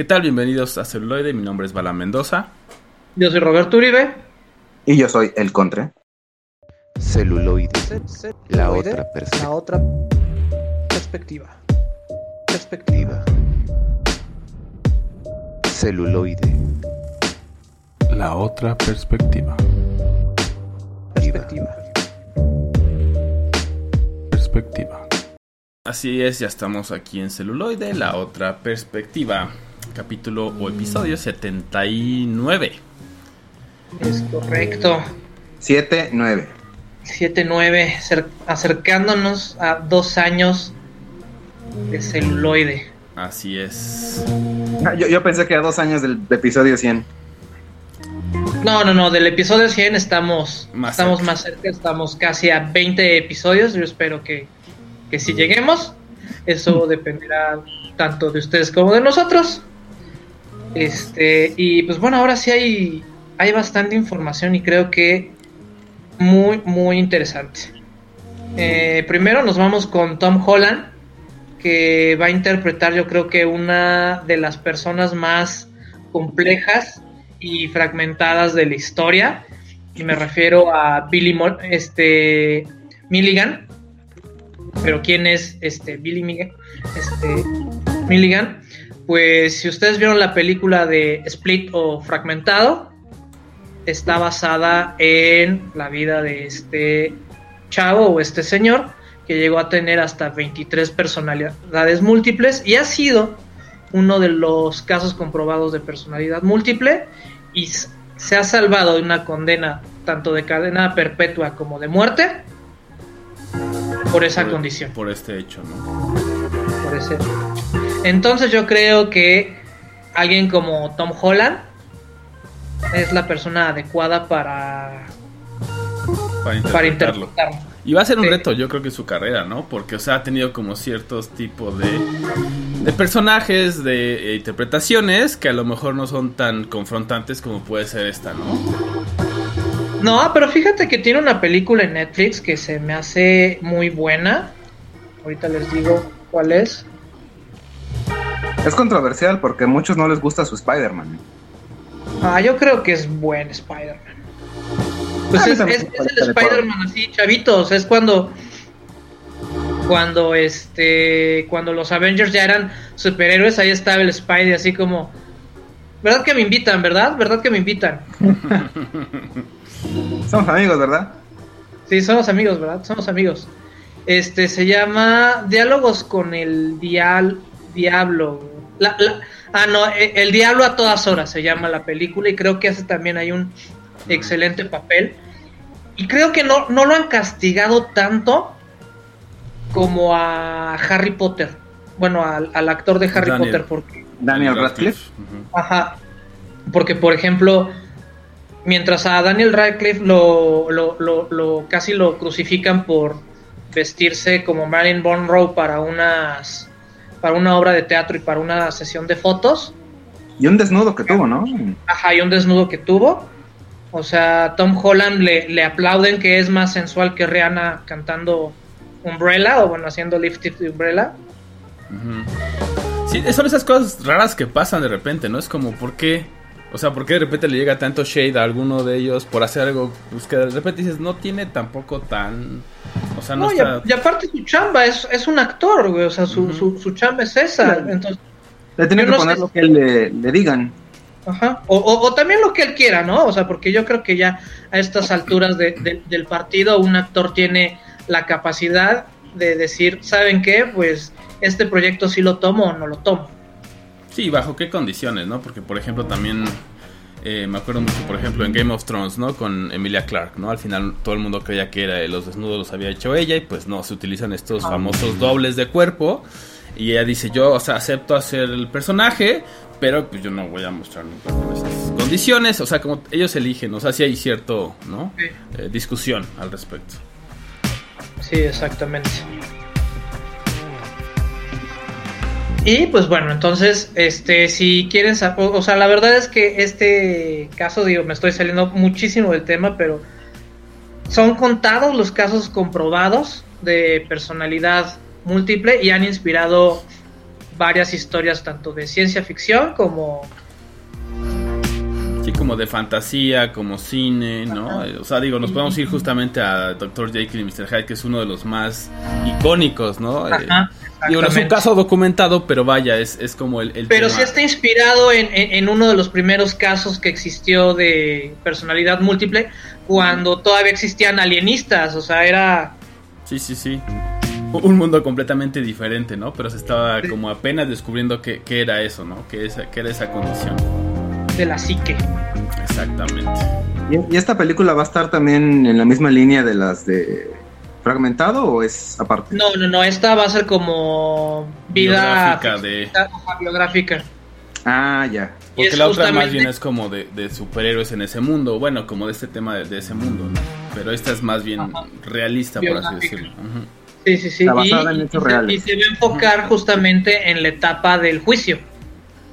¿Qué tal? Bienvenidos a Celuloide, mi nombre es Bala Mendoza. Yo soy Roberto Uribe. Y yo soy El Contre. Celuloide. La otra La perspectiva. otra perspectiva. Perspectiva. Celuloide. La otra perspectiva. Perspectiva. Perspectiva. Así es, ya estamos aquí en Celuloide, la otra perspectiva. Capítulo o episodio 79. Es correcto. 7, 9. 7-9, cer- acercándonos a dos años de celuloide. Así es. Ah, Yo, yo pensé que a dos años del episodio 100. No, no, no, del episodio 100 estamos, Más estamos cerca. más cerca, estamos casi a 20 episodios. Yo espero que, que si lleguemos, eso dependerá tanto de ustedes como de nosotros. Este, y pues bueno, ahora sí hay, hay bastante información y creo que muy, muy interesante. Eh, primero nos vamos con Tom Holland, que va a interpretar yo creo que una de las personas más complejas y fragmentadas de la historia. Y me refiero a Billy Mo- este, Milligan. Pero ¿quién es este Billy Milligan? Este, Milligan. Pues si ustedes vieron la película de Split o Fragmentado, está basada en la vida de este chavo o este señor que llegó a tener hasta 23 personalidades múltiples y ha sido uno de los casos comprobados de personalidad múltiple y se ha salvado de una condena tanto de cadena perpetua como de muerte por esa Por- condición. Por este hecho, ¿no? por ese- Entonces yo creo que alguien como Tom Holland es la persona adecuada para, Para para interpretarlo. interpretarlo. Y va a ser un Sí. reto, yo creo que su carrera, ¿no? Porque, o sea, ha tenido como ciertos tipos de, de personajes, de eh, interpretaciones que a lo mejor no son tan confrontantes como puede ser esta, ¿no? No, pero fíjate que tiene una película en Netflix que se me hace muy buena. Ahorita les digo cuál es. Es controversial porque a muchos no les gusta su Spider-Man. Ah, yo creo que es buen Spider-Man. Pues A mí es, el. Spider-Man así, chavitos. Es cuando. Cuando este. Cuando los Avengers ya eran superhéroes, ahí estaba el Spidey así como. ¿Verdad que me invitan, verdad? ¿Verdad que me invitan? Somos amigos, ¿verdad? Sí, somos amigos, ¿verdad? Somos amigos. Este se llama Diálogos con el dial, Diablo. La- la- ah, no, e- El Diablo a todas horas se llama la película y creo que hace también hay un excelente papel. Y creo que no, no lo han castigado tanto como a Harry Potter. Bueno, al, al actor de Harry Daniel. Potter, porque Daniel Radcliffe. Ajá. Porque, por ejemplo, mientras a Daniel Radcliffe lo, lo, lo, lo- casi lo crucifican por vestirse como Marilyn Monroe para unas para una obra de teatro y para una sesión de fotos, Y un desnudo que tuvo, ¿no? ajá, y un desnudo que tuvo. O sea, Tom Holland le, le aplauden que es más sensual que Rihanna cantando Umbrella o bueno, haciendo Lift It de Umbrella. Ujú. Sí, son esas cosas raras que pasan de repente, ¿no? Es como, ¿por qué? O sea, ¿por qué de repente le llega tanto shade a alguno de ellos por hacer algo pues, que de repente dices, no tiene tampoco tan... O sea, no, No, y, está... a- y aparte su chamba es, es un actor, güey, o sea, su, su, su chamba es esa. Claro. Entonces, Le tienen que no poner sé lo que le, le digan. Ajá. O, o- o también lo que él quiera, ¿no? O sea, porque yo creo que ya a estas alturas de- de- del partido un actor tiene la capacidad de decir, ¿saben qué? Pues este proyecto sí lo tomo o no lo tomo. Sí, bajo qué condiciones, ¿no? Porque, por ejemplo, también eh, me acuerdo mucho, por ejemplo, en Game of Thrones, ¿no? Con Emilia Clark, ¿no? Al final todo el mundo creía que era los desnudos los había hecho ella y pues no, se utilizan estos famosos dobles de cuerpo y ella dice, yo, o sea, acepto hacer el personaje, pero pues yo no voy a mostrar nunca con esas condiciones, o sea, como ellos eligen, o sea, sí hay cierto, ¿no? Sí. Eh, discusión al respecto. Sí, exactamente. Y pues bueno, entonces, este, si quieren o sea, la verdad es que este caso, digo, me estoy saliendo muchísimo del tema, pero son contados los casos comprobados de personalidad múltiple y han inspirado varias historias tanto de ciencia ficción como Sí, como de fantasía, como cine, ¿no? O sea, digo, nos podemos ir justamente a Dr. Jekyll y Mr. Hyde, que es uno de los más icónicos, ¿no? Eh, Ajá, digo, no es un caso documentado, pero vaya, es, es como el, el Pero tema. sí está inspirado en, en- en uno de los primeros casos que existió de personalidad múltiple cuando todavía existían alienistas, o sea, era Sí, sí, sí. Un mundo completamente diferente, ¿no? Pero se estaba como apenas descubriendo qué, qué era eso, ¿no? Qué, esa, qué era esa condición. de la psique. Exactamente. ¿Y, y esta película va a estar también en la misma línea de las de Fragmentado o es aparte? No, no, no, esta va a ser como vida Biográfica de- biográfica. Ah, ya. Y Porque es la otra más bien es como de, de superhéroes en ese mundo, bueno, como de este tema de, de ese mundo, ¿no? Pero esta es más bien Ajá. realista, por así decirlo. Sí, sí, sí. Está Y, basada en y hechos se- reales. y se va a enfocar justamente en la etapa del juicio,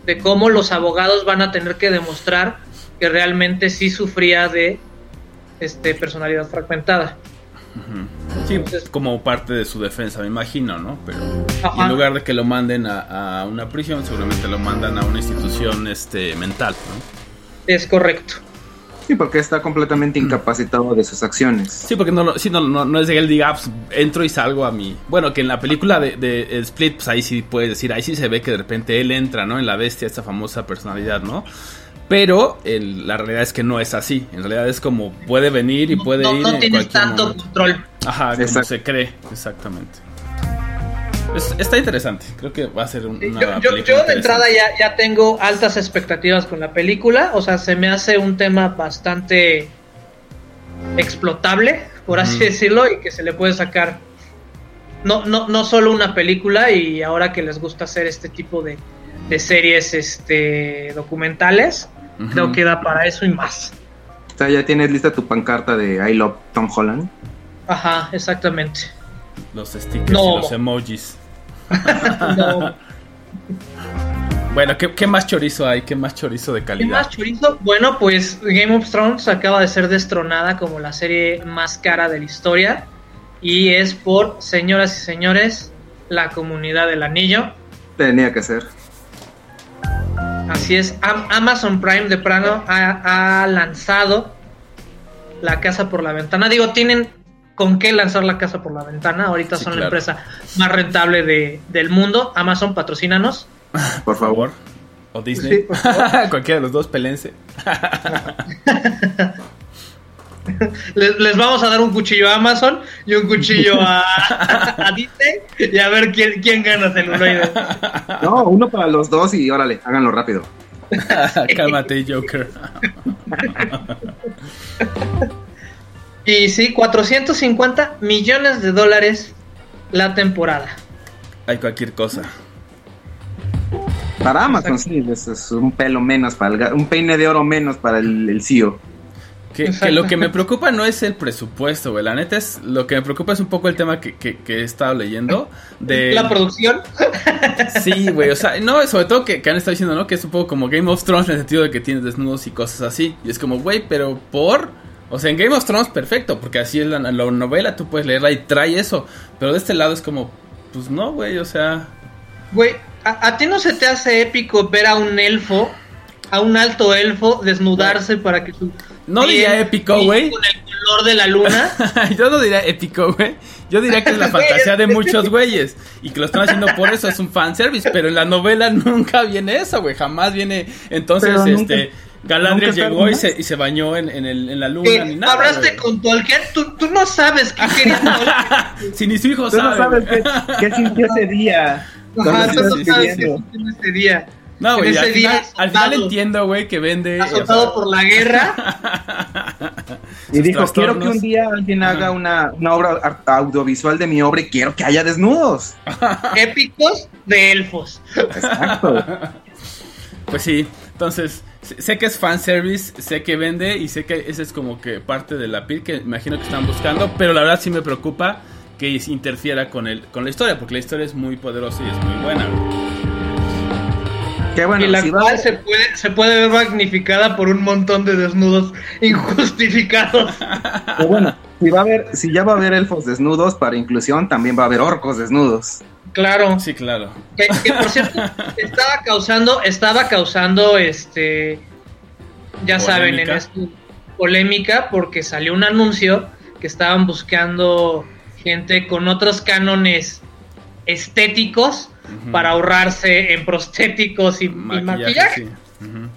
de cómo los abogados van a tener que demostrar que realmente sí sufría de este personalidad fragmentada. Sí, como parte de su defensa, me imagino, ¿no? Pero Ajá. en lugar de que lo manden a, a una prisión, seguramente lo mandan a una institución este, mental, ¿no? Es correcto. Sí, porque está completamente incapacitado de sus acciones. Sí, porque no, lo- sí, no, no, no es de que él diga, "Ah, pues, entro y salgo a mí. Bueno, que en la película de, de Split, pues ahí sí puedes decir, ahí sí se ve que de repente él entra, ¿no? En la bestia, esta famosa personalidad, ¿no? Pero el- la realidad es que no es así. En realidad es como puede venir y puede no, ir no en tienes cualquier tanto momento. control. Ajá, como Exacto. se cree, exactamente. Es- está interesante, creo que va a ser una Yo, yo- película yo de entrada ya, ya tengo altas expectativas con la película, o sea, se me hace un tema bastante explotable, por así decirlo, y que se le puede sacar no, no, no solo una película, y ahora que les gusta hacer este tipo de, de series este, documentales, Creo que da para eso y más. O sea, ya tienes lista tu pancarta de I love Tom Holland. Ajá, exactamente. Los stickers No. y los emojis. No, Bueno, ¿qué, qué más chorizo hay? ¿Qué más chorizo de ¿Qué calidad? más chorizo? Bueno, pues Game of Thrones acaba de ser destronada como la serie más cara de la historia y es por, señoras y señores, la comunidad del anillo. Tenía que ser. Así es, Am- Amazon Prime de plano ha, ha lanzado la casa por la ventana. Digo, tienen con qué lanzar la casa por la ventana. Ahorita Sí, son la empresa más rentable de- del mundo. Amazon, patrocínanos. Por Por favor. favor. O Disney. Sí, por favor. Cualquiera de los dos, pelense. Les, les vamos a dar un cuchillo a Amazon y un cuchillo a, a Disney y a ver quién, quién gana celuloide. No, uno para los dos y órale, háganlo rápido. Cálmate, Joker. Y sí, 450 millones de dólares la temporada. Hay cualquier cosa. Para Amazon, sí, es, un pelo menos para el un peine de oro menos para el, el CEO. Que, lo que me preocupa no es el presupuesto, güey. La neta es. Lo que me preocupa es un poco el tema que, que, que he estado leyendo. De. La producción. Sí, güey, o sea, no, sobre todo que, que han estado diciendo, ¿no? Que es un poco como Game of Thrones en el sentido de que tienes desnudos y cosas así. Y es como, güey, pero por. O sea, en Game of Thrones, perfecto, porque así es la, la novela, tú puedes leerla y trae eso. Pero de este lado es como, pues no, güey, o sea. Güey, ¿a, a ti no se te hace épico ver a un elfo, a un alto elfo, desnudarse para que su. No diría épico, güey. Con el color de la luna. Yo no diría épico, güey. Yo diría que es la fantasía de muchos güeyes. Y que lo están haciendo por eso, es un fanservice. Pero en la novela nunca viene eso, güey. Jamás viene. Entonces, Pero nunca- este. Galadriel llegó y se, y se bañó en, en, el, en la luna Que ni nada. hablaste con Tolkien, tú, tú no sabes qué quería Tolkien. Si ni su hijo Tú no sabe. sabes qué, qué sintió ese día. Ajá, tú no sabes qué sintió ese día. No, güey, al ese final, al entiendo, güey, que vende. Azotado por la guerra. Y dijo, quiero que un día alguien haga una, una obra audiovisual de mi obra y quiero que haya desnudos. épicos de elfos. Exacto. Pues sí, entonces, sé que es fanservice, sé que vende y sé que ese es como que parte de la piel que imagino que están buscando, pero la verdad sí me preocupa que interfiera con el con la historia, porque la historia es muy poderosa y es muy buena. Güey. Que bueno, y la si se puede, se puede ver magnificada por un montón de desnudos injustificados. que bueno, si va a haber, si ya va a haber elfos desnudos para inclusión, también va a haber orcos desnudos. Claro. Sí, claro. Que, que, por cierto, estaba causando, estaba causando este ya saben, en esto polémica porque salió un anuncio que estaban buscando gente con otros cánones estéticos Para ahorrarse en prostéticos y y maquillaje. sí. Ujú.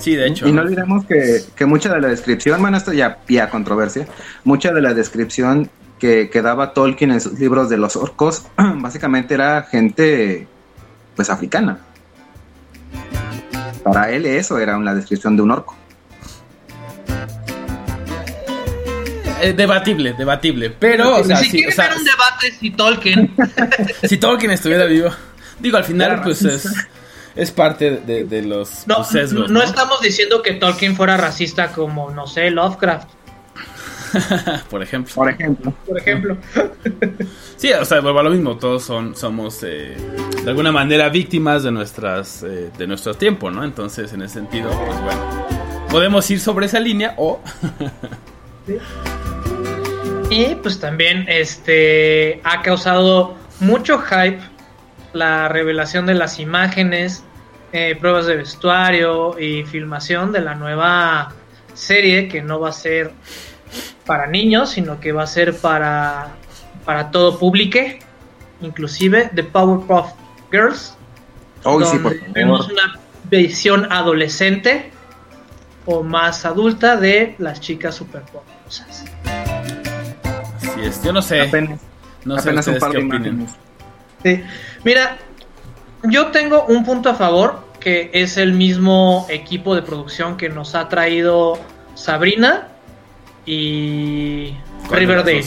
Sí, de hecho. Y no olvidemos que, que mucha de la descripción, bueno, esto ya pía controversia, mucha de la descripción que, que daba Tolkien en sus libros de los orcos, básicamente era gente, pues, africana. Para él eso era una descripción de un orco. Eh, debatible, debatible. Pero, o sea, si quieren o sea, ver un debate si Tolkien si Tolkien estuviera vivo. Digo, al final, Claro. pues es, es parte de, de los no, los sesgos. no ¿no? estamos diciendo que Tolkien fuera racista como no sé Lovecraft Por ejemplo. Por ejemplo. por ejemplo Sí, o sea, vuelvo a lo mismo. Todos son, somos eh, de alguna manera víctimas de nuestras eh, de nuestro tiempo, ¿no? Entonces, en ese sentido, pues bueno. Podemos ir sobre esa línea o. Y pues también este ha causado mucho hype la revelación de las imágenes, eh, pruebas de vestuario y filmación de la nueva serie que no va a ser para niños, sino que va a ser para, para todo público, inclusive The Powerpuff Girls, sí, donde por vemos favor. una visión adolescente o más adulta de las chicas Así es. Yo no sé. Apenas, no sé apenas un par qué de imágenes. Sí. Mira, yo tengo un punto a favor, que es el mismo equipo de producción que nos ha traído Sabrina y ¿Cuál de Riverdale.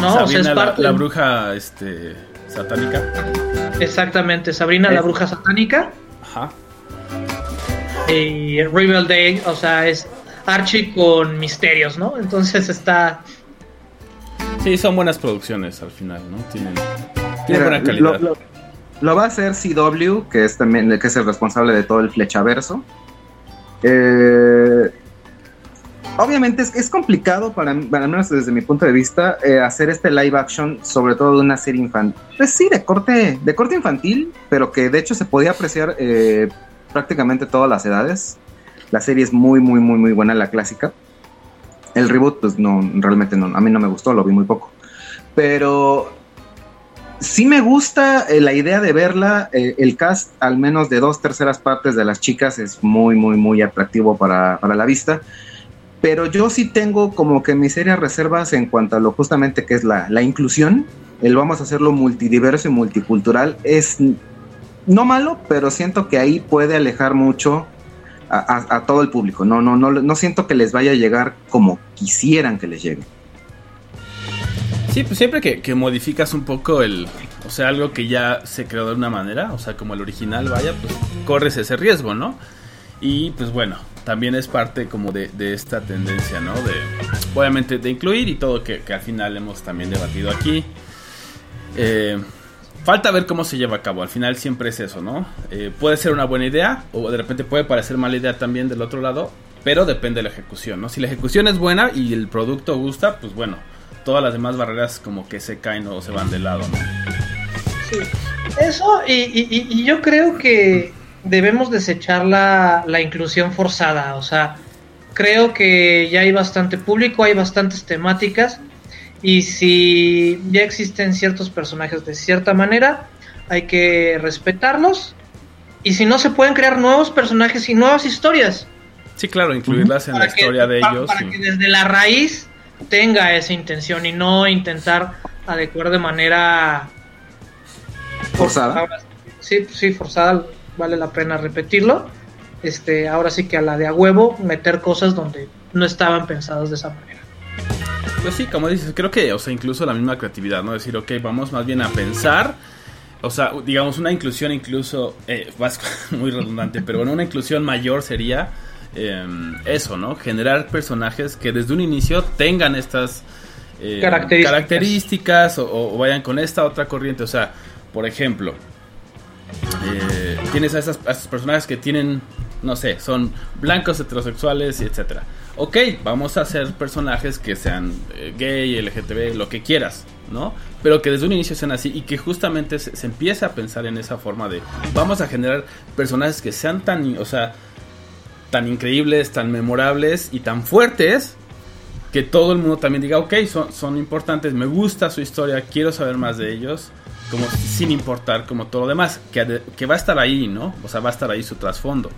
No, o sea, Sabrina, es la, parte la bruja este, satánica. Exactamente, Sabrina la Es- bruja satánica Ajá. y Riverdale, o sea, es Archie con misterios, ¿no? Entonces está Sí, son buenas producciones al final, ¿no? Tienen, tienen Mira, buena calidad. Lo, lo- lo va a hacer CW, que es también que es el responsable de todo el flechaverso. Eh, obviamente es, es complicado para, para al menos desde mi punto de vista eh, hacer este live action, sobre todo de una serie infantil. Pues sí, de corte, de corte infantil, pero que de hecho se podía apreciar eh, prácticamente todas las edades. La serie es muy, muy, muy, muy buena, la clásica. El reboot, pues no, realmente no, a mí no me gustó, lo vi muy poco. Pero sí me gusta eh, la idea de verla. eh, el cast, al menos de dos terceras partes de las chicas, es muy, muy, muy atractivo para, para la vista. Pero yo sí tengo como que mis serias reservas en cuanto a lo justamente que es la, la inclusión. El vamos a hacerlo multidiverso y multicultural es no malo, pero siento que ahí puede alejar mucho a, todo el público. No, no, no, no siento que les vaya a llegar como quisieran que les llegue. Sí, pues siempre que, que modificas un poco el. O sea, algo que ya se creó de una manera, o sea, como el original, vaya, pues corres ese riesgo, ¿no? Y pues bueno, también es parte como de, de esta tendencia, ¿no? De, obviamente, de incluir y todo que, que al final hemos también debatido aquí. Eh, falta ver cómo se lleva a cabo. Al final siempre es eso, ¿no? Eh, puede ser una buena idea o de repente puede parecer mala idea también del otro lado, pero depende de la ejecución, ¿no? Si la ejecución es buena y el producto gusta, pues bueno, todas las demás barreras como que se caen o se van de lado, ¿no? Sí. Eso, y, y- yo creo que debemos desechar la, la inclusión forzada. O sea, creo que ya hay bastante público, hay bastantes temáticas. Y si ya existen ciertos personajes de cierta manera, hay que respetarlos. Y si no, se pueden crear nuevos personajes y nuevas historias. Sí, claro, incluirlas en la que- historia de ellos. Para y- que desde la raíz tenga esa intención y no intentar adecuar de manera Forzada. Ahora sí, sí, forzada, vale la pena repetirlo. Este, ahora sí que a la de a huevo meter cosas donde no estaban pensadas de esa manera. Pues sí, como dices, creo que, o sea, incluso la misma creatividad, ¿no? Decir, ok, vamos más bien a pensar, o sea, digamos, una inclusión incluso, eh, vas muy redundante, pero bueno, una inclusión mayor sería eh, eso, ¿no? Generar personajes que desde un inicio tengan estas eh, Características. características o, o vayan con esta otra corriente, o sea, por ejemplo, eh, tienes a, esas, a esos personajes que tienen, no sé, son blancos, heterosexuales, y etcétera. Ok, vamos a hacer personajes que sean eh, gay, LGTB, lo que quieras, ¿no? Pero que desde un inicio sean así y que justamente se, se empiece a pensar en esa forma de vamos a generar personajes que sean tan, o sea, tan increíbles, tan memorables y tan fuertes que todo el mundo también diga, ok, son, importantes, me gusta su historia, quiero saber más de ellos, como sin importar como todo lo demás, que, que va a estar ahí, ¿no? O sea, va a estar ahí su trasfondo.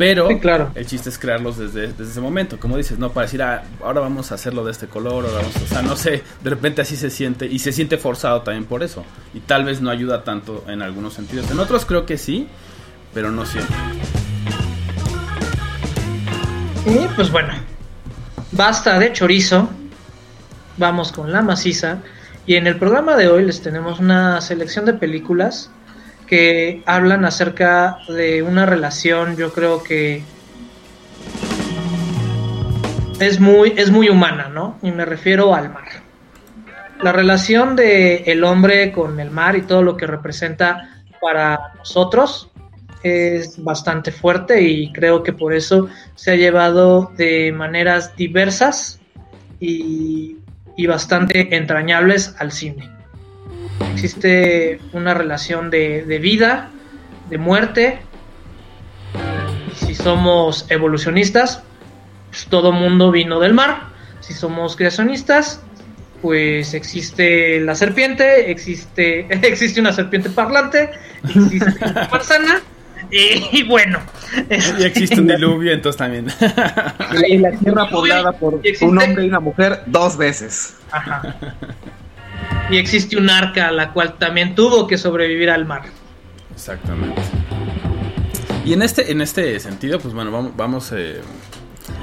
Pero Sí, claro. el chiste es crearlos desde, desde ese momento, como dices, no para decir, ah, ahora vamos a hacerlo de este color, ahora vamos, a-". o sea, no sé, de repente así se siente y se siente forzado también por eso. Y tal vez no ayuda tanto en algunos sentidos. En otros creo que sí, pero no siempre. Y pues bueno, basta de chorizo. Vamos con la maciza. Y en el programa de hoy les tenemos una selección de películas que hablan acerca de una relación, yo creo que es muy, es muy humana, ¿no? Y me refiero al mar. La relación de el hombre con el mar y todo lo que representa para nosotros es bastante fuerte y creo que por eso se ha llevado de maneras diversas y, y bastante entrañables al cine. Existe una relación de, de vida, de muerte, y si somos evolucionistas, pues todo mundo vino del mar. Si somos creacionistas, pues existe la serpiente, existe, existe una serpiente parlante, existe una manzana, y, y bueno. Y existe un diluvio, entonces también. Y la tierra poblada por un hombre y una mujer dos veces. Ajá. Y existe un arca la cual también tuvo que sobrevivir al mar. Exactamente. Y en este, en este sentido, pues bueno, vamos, vamos eh,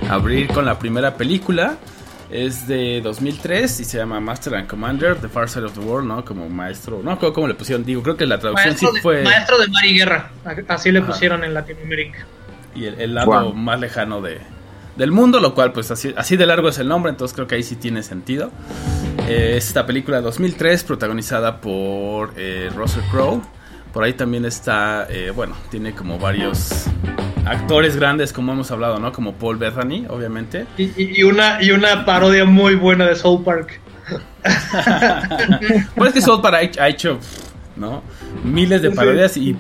a abrir con la primera película. Es de 2003 y se llama Master and Commander, The Far Side of the World, ¿no? Como maestro. No, creo cómo le pusieron. Digo, creo que la traducción Maestro, sí de, fue. maestro de mar y guerra, así le Ajá. pusieron en Latinoamérica. Y el, el lado Wow. más lejano de, del mundo, lo cual, pues así, así de largo es el nombre, entonces creo que ahí sí tiene sentido. Eh, es esta película de 2003, protagonizada por eh, Russell Crowe. Por ahí también está, eh, bueno, tiene como varios actores grandes, como hemos hablado, ¿no? Como Paul Bettany, obviamente. Y, una, y una parodia muy buena de Soul Park. Pues es que South Park ha hecho- ¿no? Miles de parodias y,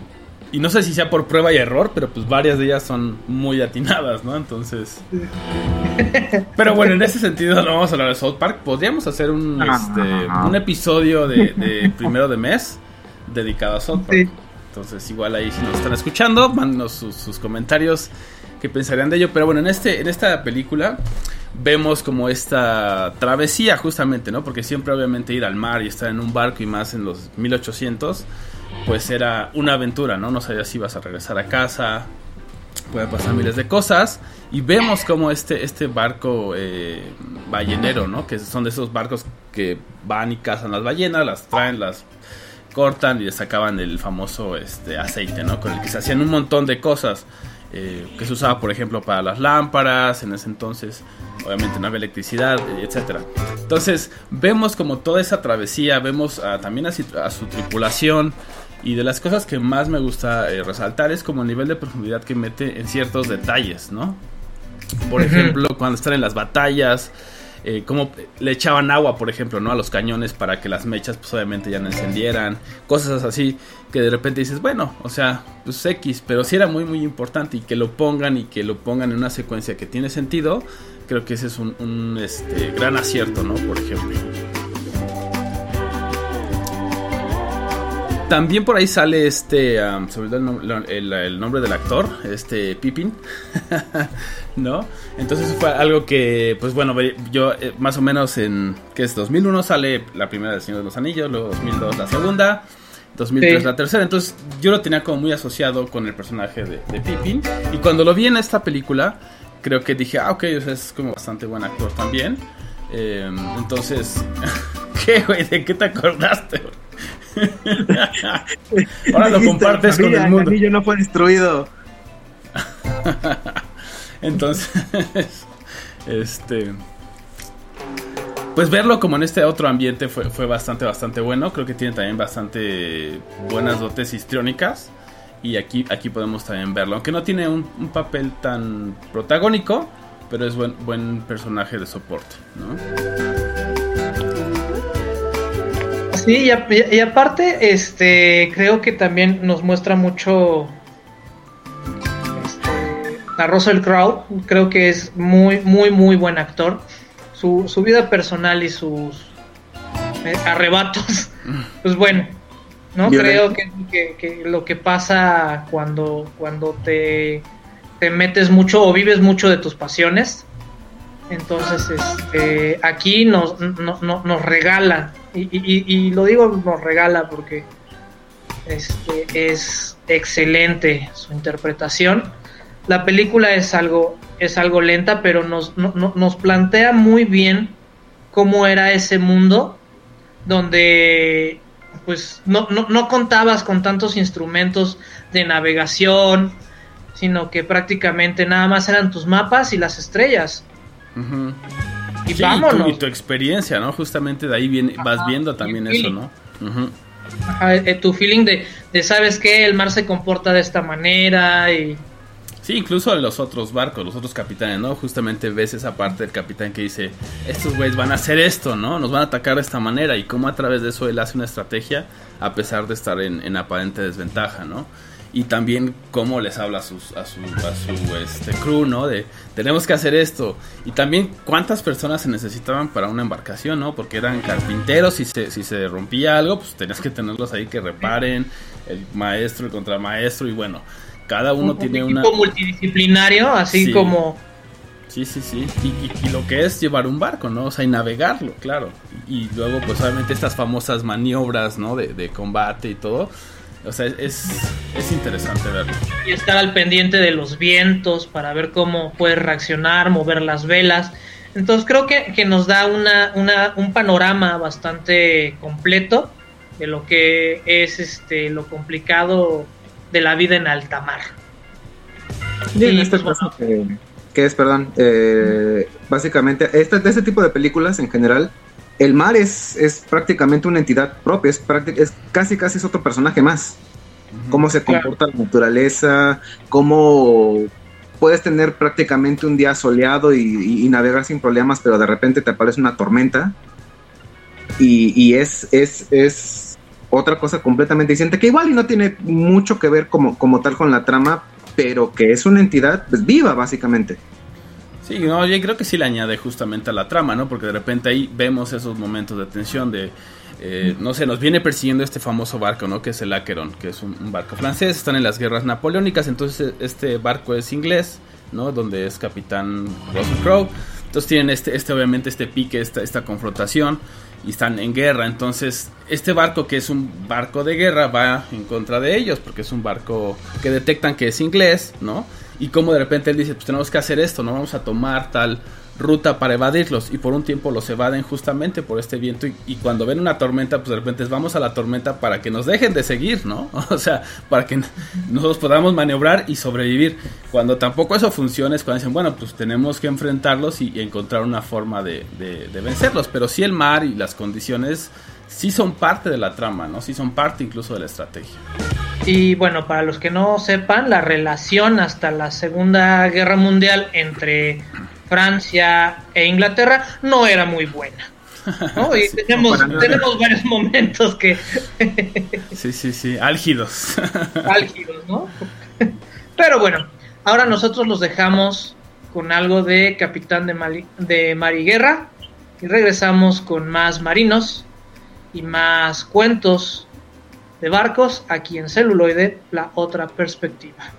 y no sé si sea por prueba y error, pero pues varias de ellas son muy atinadas, ¿no? Entonces... Pero bueno, en ese sentido no vamos a hablar de South Park. Podríamos hacer un, este, un episodio de, de primero de mes dedicado a South Park. Sí. Entonces igual ahí si nos están escuchando, mándenos sus, sus comentarios que pensarían de ello. Pero bueno, en, este, en esta película vemos como esta travesía justamente, ¿no? Porque siempre obviamente ir al mar y estar en un barco y más en los 1800, pues era una aventura, ¿no? No sabías si ibas a regresar a casa, puede pasar miles de cosas. Y vemos como este, este barco eh, ballenero, ¿no? Que son de esos barcos que van y cazan las ballenas, las traen, las cortan y les sacaban el famoso este, aceite, ¿no? Con el que se hacían un montón de cosas. eh, que se usaba, por ejemplo, para las lámparas, en ese entonces, obviamente no había electricidad, eh, etcétera. Entonces, vemos como toda esa travesía, vemos también a su tripulación, y de las cosas que más me gusta eh, resaltar es como el nivel de profundidad que mete en ciertos detalles, ¿no? Por ejemplo, cuando están en las batallas, eh, cómo le echaban agua, por ejemplo, ¿no? A los cañones para que las mechas, pues obviamente ya no encendieran. Cosas así que de repente dices, bueno, o sea, pues X, pero sí era muy, muy importante y que lo pongan y que lo pongan en una secuencia que tiene sentido. Creo que ese es un, un, este, gran acierto, ¿no? Por ejemplo. También por ahí sale este, um, sobre todo el, nom- el- el nombre del actor, este Pippin, ¿no? Entonces fue algo que, pues bueno, yo eh, más o menos en, que es 2001 sale la primera del Señor de los Anillos, luego 2002 la segunda, 2003 Sí. la tercera, entonces yo lo tenía como muy asociado con el personaje de, de Pippin, y cuando lo vi en esta película, creo que dije, ah, ok, o sea, es como bastante buen actor también. Eh, entonces, ¿qué, güey? ¿De qué te acordaste? güey? Ahora lo compartes con "Mira, el mundo. anillo no fue destruido. Entonces, este. Pues verlo como en este otro ambiente fue, fue bastante, bastante bueno. Creo que tiene también bastante buenas dotes histriónicas. Y aquí, aquí podemos también verlo. Aunque no tiene un, un papel tan protagónico, pero es buen, buen personaje de soporte, ¿no? Sí, y, a- y aparte, este, creo que también nos muestra mucho este, a Russell Crowe. Creo que es muy, muy, muy buen actor. Su, su vida personal y sus eh, arrebatos, pues bueno, no creo que, que- que lo que pasa cuando, cuando te, te metes mucho o vives mucho de tus pasiones. Entonces, este, aquí nos, no- no- nos regala, y, y- lo digo nos regala porque este, es excelente su interpretación. La película es algo, es algo lenta, pero nos, no- no- nos plantea muy bien cómo era ese mundo donde pues no, no, no contabas con tantos instrumentos de navegación, sino que prácticamente nada más eran tus mapas y las estrellas. Ujú. Y Sí, vámonos. tu, y tu experiencia, ¿no? Justamente de ahí viene, vas viendo también eso. ¿no? Ajá, eh, tu feeling de, de sabes que el mar se comporta de esta manera y Sí, incluso los otros barcos, los otros capitanes, ¿no? Justamente ves esa parte del capitán que dice, estos güeyes van a hacer esto, ¿no? Nos van a atacar de esta manera y cómo a través de eso él hace una estrategia a pesar de estar en, en aparente desventaja, ¿no? Y también cómo les habla a, sus, a su, a su este, crew, ¿no? De tenemos que hacer esto. Y también cuántas personas se necesitaban para una embarcación, ¿no? Porque eran carpinteros y se, si se rompía algo, pues tenías que tenerlos ahí que reparen, el maestro, el contramaestro y bueno. Cada uno un, tiene un una... equipo multidisciplinario, así Sí. como Sí, sí, sí. Y, y- y lo que es llevar un barco, ¿no? O sea, y navegarlo, claro. Y, y luego, pues obviamente estas famosas maniobras, ¿no? De, de combate y todo. O sea, es, es interesante verlo. y estar al pendiente de los vientos para ver cómo puedes reaccionar, mover las velas. Entonces creo que, que nos da una, una- un panorama bastante completo de lo que es este lo complicado de la vida en alta mar. Y en Y, este pues, caso que, que es, perdón, eh, básicamente, este, de este tipo de películas en general, el mar es, es prácticamente una entidad propia, es, es casi casi es otro personaje más. Cómo se Claro. comporta la naturaleza, cómo puedes tener prácticamente un día soleado y, y- y navegar sin problemas, pero de repente te aparece una tormenta. Y, y es, es, es otra cosa completamente distinta, que igual y no tiene mucho que ver como, como tal con la trama, pero que es una entidad pues, viva, básicamente. Sí, no, yo creo que sí le añade justamente a la trama, ¿no? Porque de repente ahí vemos esos momentos de tensión de... eh, no sé, nos viene persiguiendo este famoso barco, ¿no? Que es el Acheron, que es un, barco francés, están en las guerras napoleónicas, entonces este barco es inglés, ¿no? Donde es capitán Russell Crowe. Entonces tienen este, este obviamente este pique, esta, esta confrontación y están en guerra. Entonces este barco que es un barco de guerra va en contra de ellos porque es un barco que detectan que es inglés, ¿no? Y como de repente él dice, pues tenemos que hacer esto, no vamos a tomar tal ruta para evadirlos y por un tiempo los evaden justamente por este viento y, cuando ven una tormenta pues de repente vamos a la tormenta para que nos dejen de seguir, ¿no? O sea, para que nosotros podamos maniobrar y sobrevivir. Cuando tampoco eso funciona es cuando dicen, bueno, pues tenemos que enfrentarlos y, encontrar una forma de, vencerlos, pero sí el mar y las condiciones sí son parte de la trama, ¿no? Sí son parte incluso de la estrategia. Y bueno, para los que no sepan, la relación hasta la Segunda Guerra Mundial entre Francia e Inglaterra no era muy buena. ¿no? Y Sí, tenemos, tenemos varios momentos que Sí, sí, sí, álgidos. álgidos, ¿no? Pero bueno, ahora nosotros los dejamos con algo de Capitán de, Mali- de Mar y Guerra y regresamos con más marinos y más cuentos de barcos aquí en celuloide, la otra perspectiva.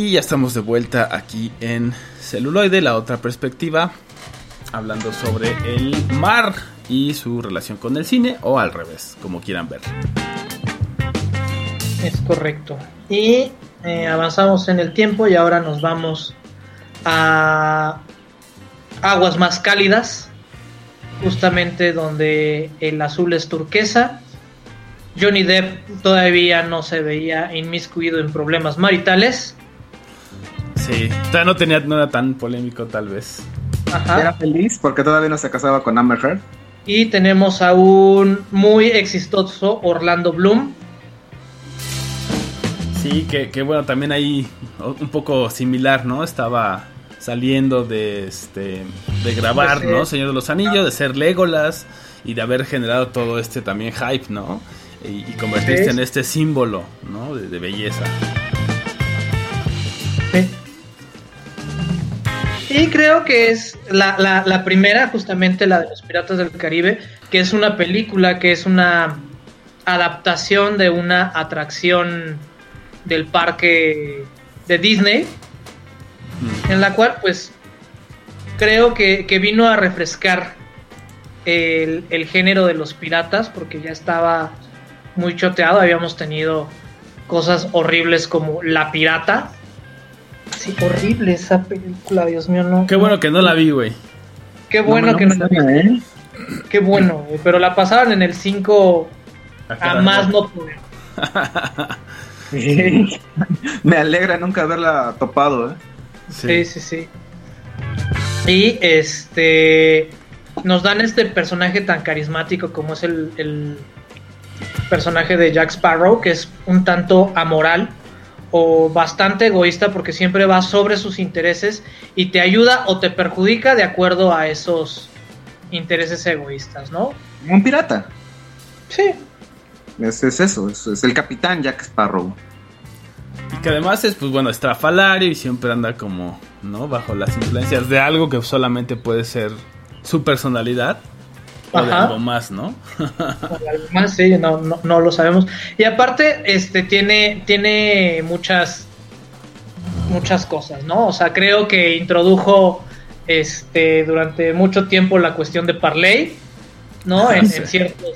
Y ya estamos de vuelta aquí en celuloide, la otra perspectiva, hablando sobre el mar y su relación con el cine, o al revés, como quieran ver. Es correcto. Y eh, avanzamos en el tiempo y ahora nos vamos a aguas más cálidas, justamente donde el azul es turquesa. Johnny Depp todavía no se veía inmiscuido en problemas maritales. Sí, todavía no tenía, no era tan polémico tal vez. Ajá. Era feliz porque todavía no se casaba con Amber Heard. Y tenemos a un muy exitoso Orlando Bloom. Sí, que, que bueno, también ahí un poco similar, ¿no? Estaba saliendo de este de grabar, De ser- ¿no? Señor de los Anillos, de ser Legolas y de haber generado todo este también hype, ¿no? Y, y convertirse en este símbolo, ¿no? De, de belleza. Sí. Y creo que es la, la- la primera, justamente la de los Piratas del Caribe, que es una película, que es una adaptación de una atracción del parque de Disney, en la cual pues creo que, que vino a refrescar el, el género de los piratas, porque ya estaba muy choteado, habíamos tenido cosas horribles como La Pirata. Sí, horrible esa película, Dios mío, no. Qué bueno que no la vi, güey. Qué bueno No, no que no. suena, ¿eh? Qué bueno, güey, pero la pasaron en el 5 Acá a más no poder. Me alegra nunca haberla topado, ¿eh? Sí, sí, sí. Y este nos dan este personaje tan carismático como es el, el personaje de Jack Sparrow, que es un tanto amoral o bastante egoísta porque siempre va sobre sus intereses y te ayuda o te perjudica de acuerdo a esos intereses egoístas, ¿no? Un pirata. Sí, Es, es eso, es, es el capitán Jack Sparrow. Y que además es, pues bueno, estrafalario y siempre anda como, ¿no? Bajo las influencias de algo que solamente puede ser su personalidad o de algo más, ¿no? O algo más, sí, no, no, no lo sabemos. Y aparte, este tiene, tiene muchas muchas cosas, ¿no? O sea, creo que introdujo este durante mucho tiempo la cuestión de Parley, ¿no? En, Sí. en ciertos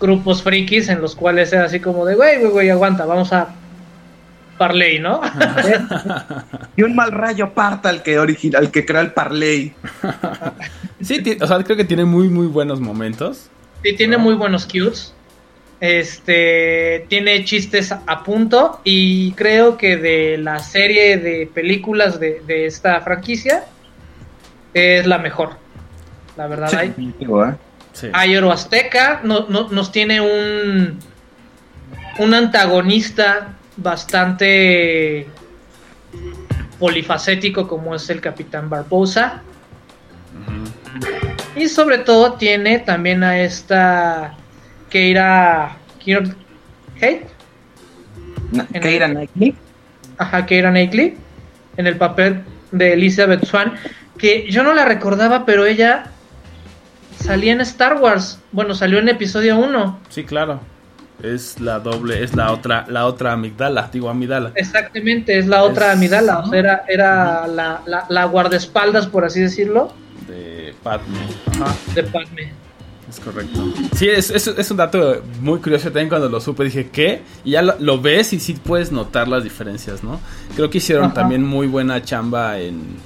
grupos frikis en los cuales era así como de, güey, güey, güey, aguanta, vamos a Parley, ¿no? Y un mal rayo parta al que, origi- al que crea el Parley. Sí, o sea, creo que tiene muy, muy buenos momentos. Sí, tiene muy buenos cues. Este tiene chistes a punto. Y creo que de la serie de películas de, de esta franquicia es la mejor. La verdad, Sí, hay, ¿eh? Sí. hay Oro Azteca. no- no- nos tiene un, un antagonista bastante polifacético como es el Capitán Barbosa. Y sobre todo tiene también a esta Keira Keira Kate, Keira el- Knightley. ajá, Keira Knightley en el papel de Elizabeth Swan, que yo no la recordaba, pero ella salía en Star Wars. Bueno, salió en episodio 1. Sí, claro. Es la doble, es la otra, la otra amigdala, digo amidala. Exactamente, es la otra Es- Amidala, o sea, era, era la, la, la guardaespaldas, por así decirlo, De Padme. Ajá, de Padme. es correcto. Sí, es, es, es un dato muy curioso también cuando lo supe. Dije, ¿qué? Y ya lo, lo ves y sí puedes notar las diferencias, ¿no? Creo que hicieron Ajá. también muy buena chamba en.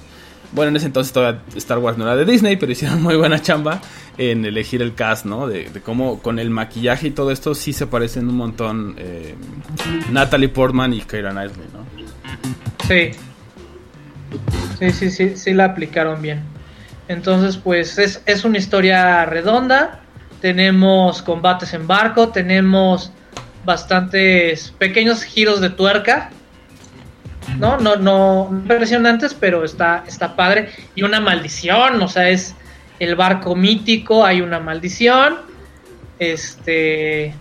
Bueno, en ese entonces todavía Star Wars no era de Disney, pero hicieron muy buena chamba en elegir el cast, ¿no? De, cómo con el maquillaje y todo esto sí se parecen un montón eh, Natalie Portman y Keira Knightley, ¿no? Sí. Sí, sí, sí, sí la aplicaron bien. Entonces, pues es, es una historia redonda. Tenemos combates en barco, tenemos bastantes pequeños giros de tuerca. No, no, no impresionantes, pero está, está padre. Y una maldición, o sea, es el barco mítico, hay una maldición. Este.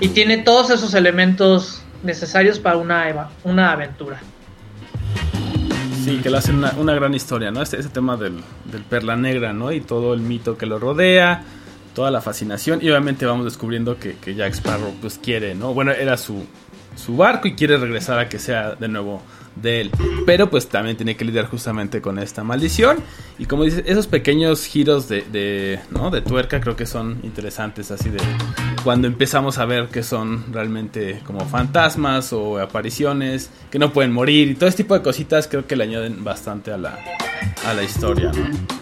Y tiene todos esos elementos necesarios para una, una aventura. Sí, que lo hacen una, una gran historia, ¿no? Este, ese tema del, del perla negra, ¿no? Y todo el mito que lo rodea, toda la fascinación. Y obviamente vamos descubriendo que, que Jack Sparrow, pues quiere, ¿no? Bueno, era su, su barco y quiere regresar a que sea de nuevo de él. Pero pues también tiene que lidiar justamente con esta maldición. Y como dices, esos pequeños giros de, de, ¿no? de tuerca creo que son interesantes. Así de cuando empezamos a ver que son realmente como fantasmas o apariciones, que no pueden morir y todo este tipo de cositas creo que le añaden bastante a la, a la historia. ¿no?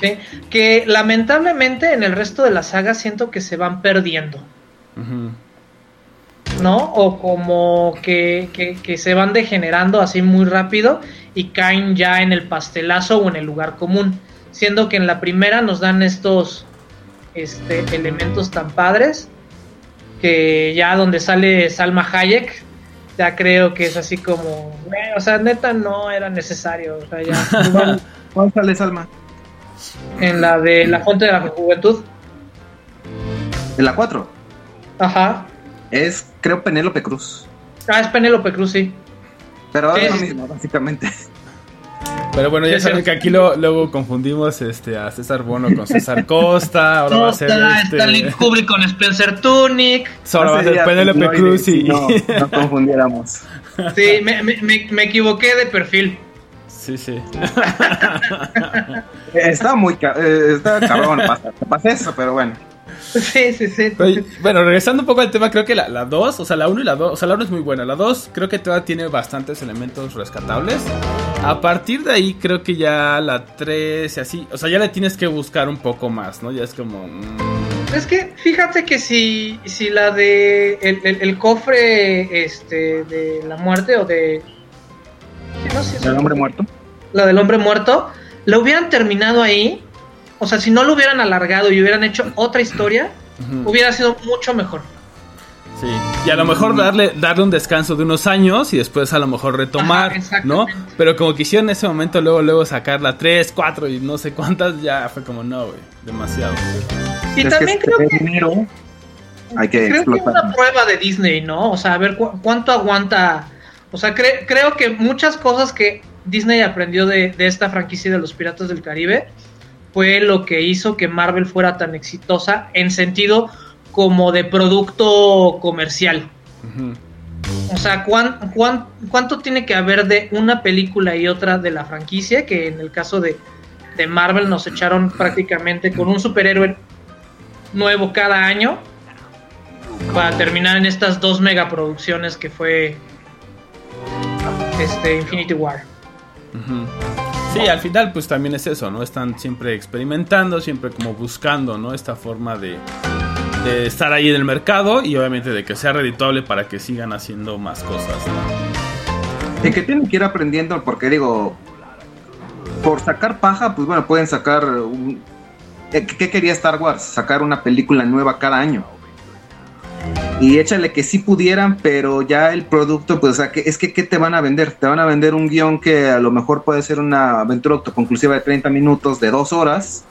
Sí, que lamentablemente en el resto de la saga siento que se van perdiendo. ¿No? O como que, que, que se van degenerando así muy rápido y caen ya en el pastelazo o en el lugar común. Siendo que en la primera nos dan estos este, elementos tan padres que ya donde sale Salma Hayek, ya creo que es así como, "Güey, o sea, neta no era necesario. O sea, ya, ¿Cuál sale Salma? en la de La Fuente de la Juventud. En la 4. Ajá. Es, creo, Penélope Cruz. Ah, es Penélope Cruz, sí. Pero es lo mismo, básicamente. Pero bueno, ya saben que aquí lo- luego confundimos este, a César Bono con César Costa. Ahora va a ser Está este, Stanley Kubrick con Spencer Tunic. ahora va a ser Penélope Cruz y. No, no confundiéramos. Sí, me, me, me, equivoqué de perfil. sí, sí. Eh, Está muy ca- eh, está cabrón, pasa, pasa eso, pero bueno. Sí, sí, sí. Bueno, regresando un poco al tema, creo que la 2, o sea, la 1 y la 2, o sea, la 1 es muy buena. La 2 creo que todavía tiene bastantes elementos rescatables. A partir de ahí, creo que ya la 3 y así, o sea, ya le tienes que buscar un poco más, ¿no? Ya es como. mm, Es que fíjate que si, si la de el, el- el cofre este de la muerte o de sí, no sé si es El un hombre muerto. la del hombre muerto, lo hubieran terminado ahí, o sea, si no lo hubieran alargado y hubieran hecho otra historia, hubiera sido mucho mejor. Sí, y a lo mejor darle, darle un descanso de unos años y después a lo mejor retomar, Ajá, ¿no? Pero como quisieron en ese momento luego luego sacar la 3, 4 y no sé cuántas, ya fue como no, güey, demasiado. Y es también que creo este que dinero hay que creo que es explotar. una prueba de Disney, ¿no? O sea, a ver cu- cuánto aguanta. O sea, cre- creo que muchas cosas que Disney aprendió de, de esta franquicia de los Piratas del Caribe fue lo que hizo que Marvel fuera tan exitosa en sentido como de producto comercial. O sea, ¿cuán, cuán- cuánto tiene que haber de una película y otra de la franquicia? Que en el caso de, de Marvel nos echaron prácticamente con un superhéroe nuevo cada año para terminar en estas dos megaproducciones que fue este Infinity War. Ujú. Sí, al final pues también es eso, ¿no? Están siempre experimentando, siempre como buscando, ¿no? Esta forma de, estar ahí en el mercado y obviamente de que sea redituable para que sigan haciendo más cosas, ¿no? Y que tienen que ir aprendiendo, porque digo, por sacar paja, pues bueno, pueden sacar. un- ¿Qué quería Star Wars? Sacar una película nueva cada año. Y échale que sí pudieran, pero ya el producto, pues, o que, es que ¿qué te van a vender? Te van a vender un guion que a lo mejor puede ser una aventura autoconclusiva de 30 minutos, de 2 horas,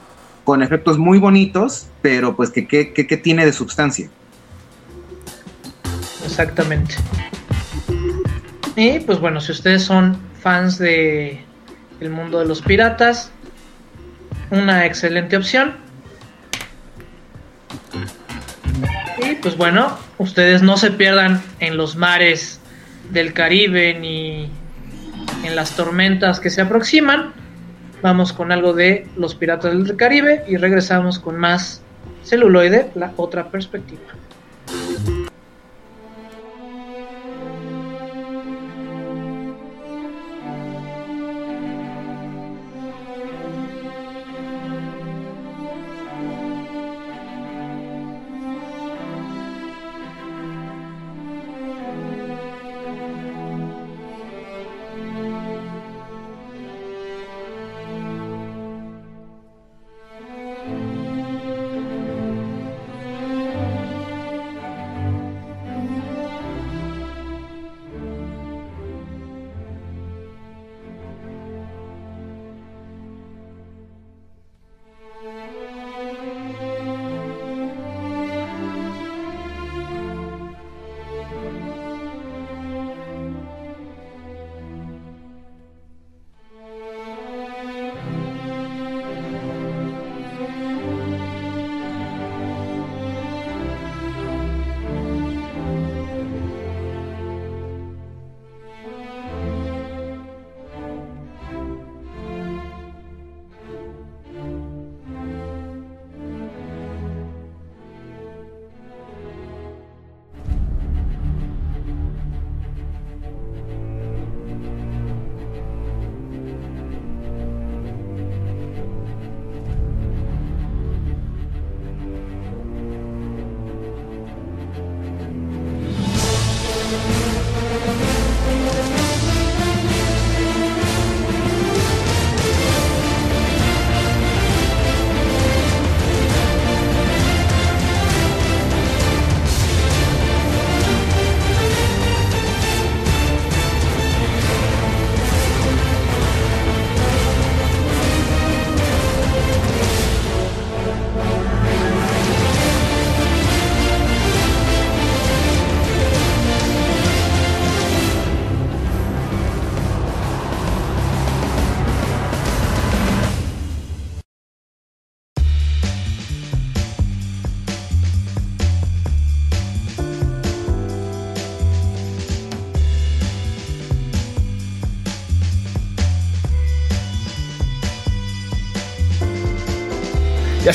con efectos muy bonitos, pero pues que qué tiene de sustancia. Exactamente. Y pues bueno, si ustedes son fans de el mundo de los piratas, una excelente opción. Y pues bueno, ustedes no se pierdan en los mares del Caribe ni en las tormentas que se aproximan. Vamos con algo de los piratas del Caribe y regresamos con más celuloide, la otra perspectiva.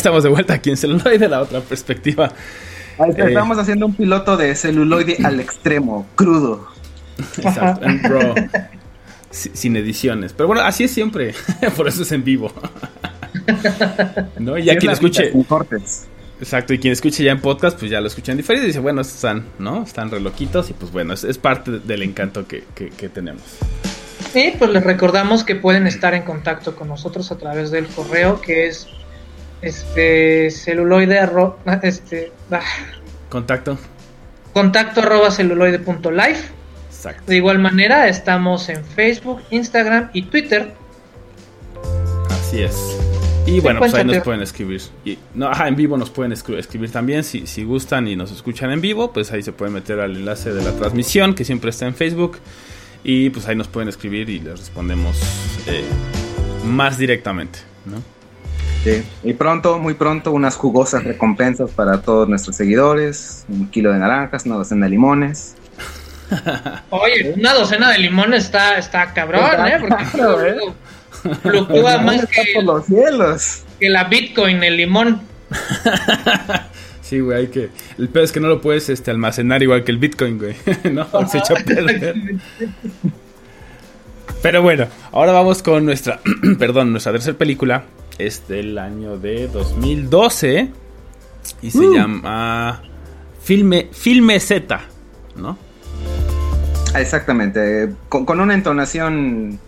Estamos de vuelta aquí en celuloide, la otra perspectiva. Está, Estamos haciendo un piloto de celuloide al extremo, crudo. Exacto, en raw. Si- Sin ediciones. Pero bueno, así es siempre. Por eso es en vivo. ¿No? Y ya quien escuche. cortes. Exacto, y quien escuche ya en podcast, pues ya lo escucha en diferido y dice, bueno, están, ¿no? Están re loquitos y pues bueno, es, es parte del encanto que, que- que tenemos. Y pues les recordamos que pueden estar en contacto con nosotros a través del correo que es este celuloide arro- este ah, Contacto. contacto arroba celuloide punto live. Exacto. De igual manera estamos en Facebook, Instagram y Twitter. Así es. Y bueno, pues ahí nos pueden escribir. Y, no, ajá, en vivo nos pueden escri- escribir también. Si, si gustan y nos escuchan en vivo, pues ahí se pueden meter al enlace de la transmisión que siempre está en Facebook. Y pues ahí nos pueden escribir y les respondemos eh, más directamente, ¿no? Sí. Y pronto, muy pronto, unas jugosas recompensas para todos nuestros seguidores. Un kilo de naranjas, una docena de limones. Oye, una docena de limones está, está cabrón, Está ¿eh? Porque ¿eh? fluctúa más que, por los cielos. que la Bitcoin, el limón. Sí, güey, hay que. El peor es que no lo puedes este, almacenar igual que el Bitcoin, güey. no, se echa a perder. Pero bueno, ahora vamos con nuestra, perdón, nuestra tercera película. Es del año de 2012 y se llama Filme, Filme Z, ¿no? Ah, Exactamente. Con, con una entonación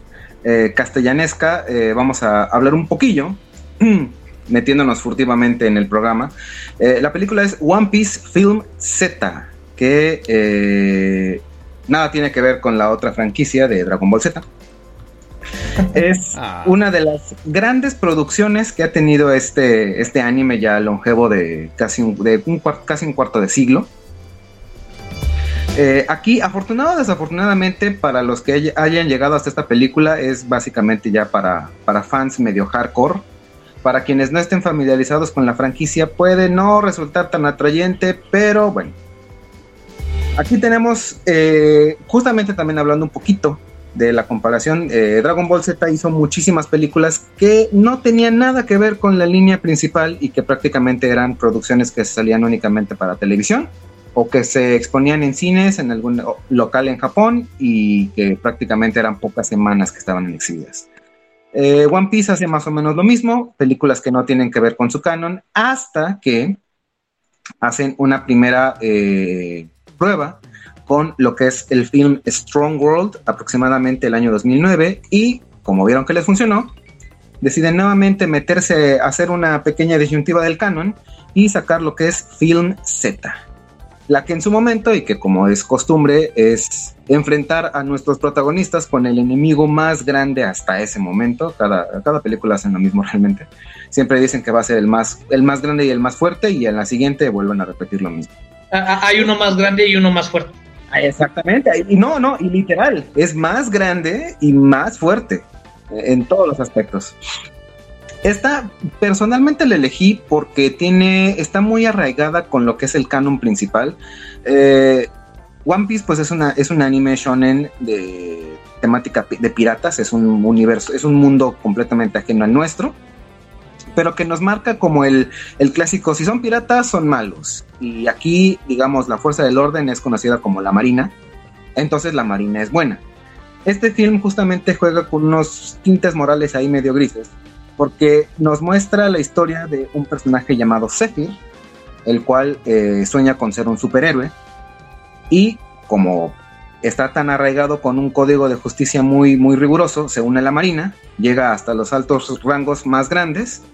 eh, castellanesca, eh, vamos a hablar un poquillo, metiéndonos furtivamente en el programa. Eh, la película es One Piece Film Z, que eh, nada tiene que ver con la otra franquicia de Dragon Ball Z. Es Ah. una de las grandes producciones que ha tenido este, este anime ya longevo de casi un, de un cuar- casi un cuarto de siglo. Eh, aquí, afortunado o desafortunadamente, para los que hay- hayan llegado hasta esta película, es básicamente ya para, para fans medio hardcore. Para quienes no estén familiarizados con la franquicia, puede no resultar tan atrayente, pero bueno. Aquí tenemos, eh, justamente también hablando un poquito de la comparación, eh, Dragon Ball Z hizo muchísimas películas que no tenían nada que ver con la línea principal y que prácticamente eran producciones que salían únicamente para televisión o que se exponían en cines en algún local en Japón y que prácticamente eran pocas semanas que estaban exhibidas. Eh, One Piece hace más o menos lo mismo, películas que no tienen que ver con su canon, hasta que hacen una primera eh, prueba con lo que es el film Strong World, aproximadamente el año 2009, y como vieron que les funcionó, deciden nuevamente meterse a hacer una pequeña disyuntiva del canon y sacar lo que es Film Z. La que en su momento, y que como es costumbre, es enfrentar a nuestros protagonistas con el enemigo más grande hasta ese momento. Cada, cada película hacen lo mismo realmente. Siempre dicen que va a ser el más, el más grande y el más fuerte, y en la siguiente vuelven a repetir lo mismo. Ah, ah, Hay uno más grande y uno más fuerte. Exactamente, y no, no, y literal, es más grande y más fuerte eh, en todos los aspectos. Esta personalmente la elegí porque tiene, está muy arraigada con lo que es el canon principal. Eh, One Piece, pues es una, es un anime shonen de temática de piratas, es un universo, es un mundo completamente ajeno al nuestro, pero que nos marca como el, el clásico, si son piratas, son malos. Y aquí, digamos, la fuerza del orden es conocida como la Marina, entonces la Marina es buena. Este film justamente juega con unos tintes morales ahí medio grises, porque nos muestra la historia de un personaje llamado Zephyr, el cual eh, sueña con ser un superhéroe, y como está tan arraigado con un código de justicia muy, muy riguroso, se une a la Marina, llega hasta los altos rangos más grandes,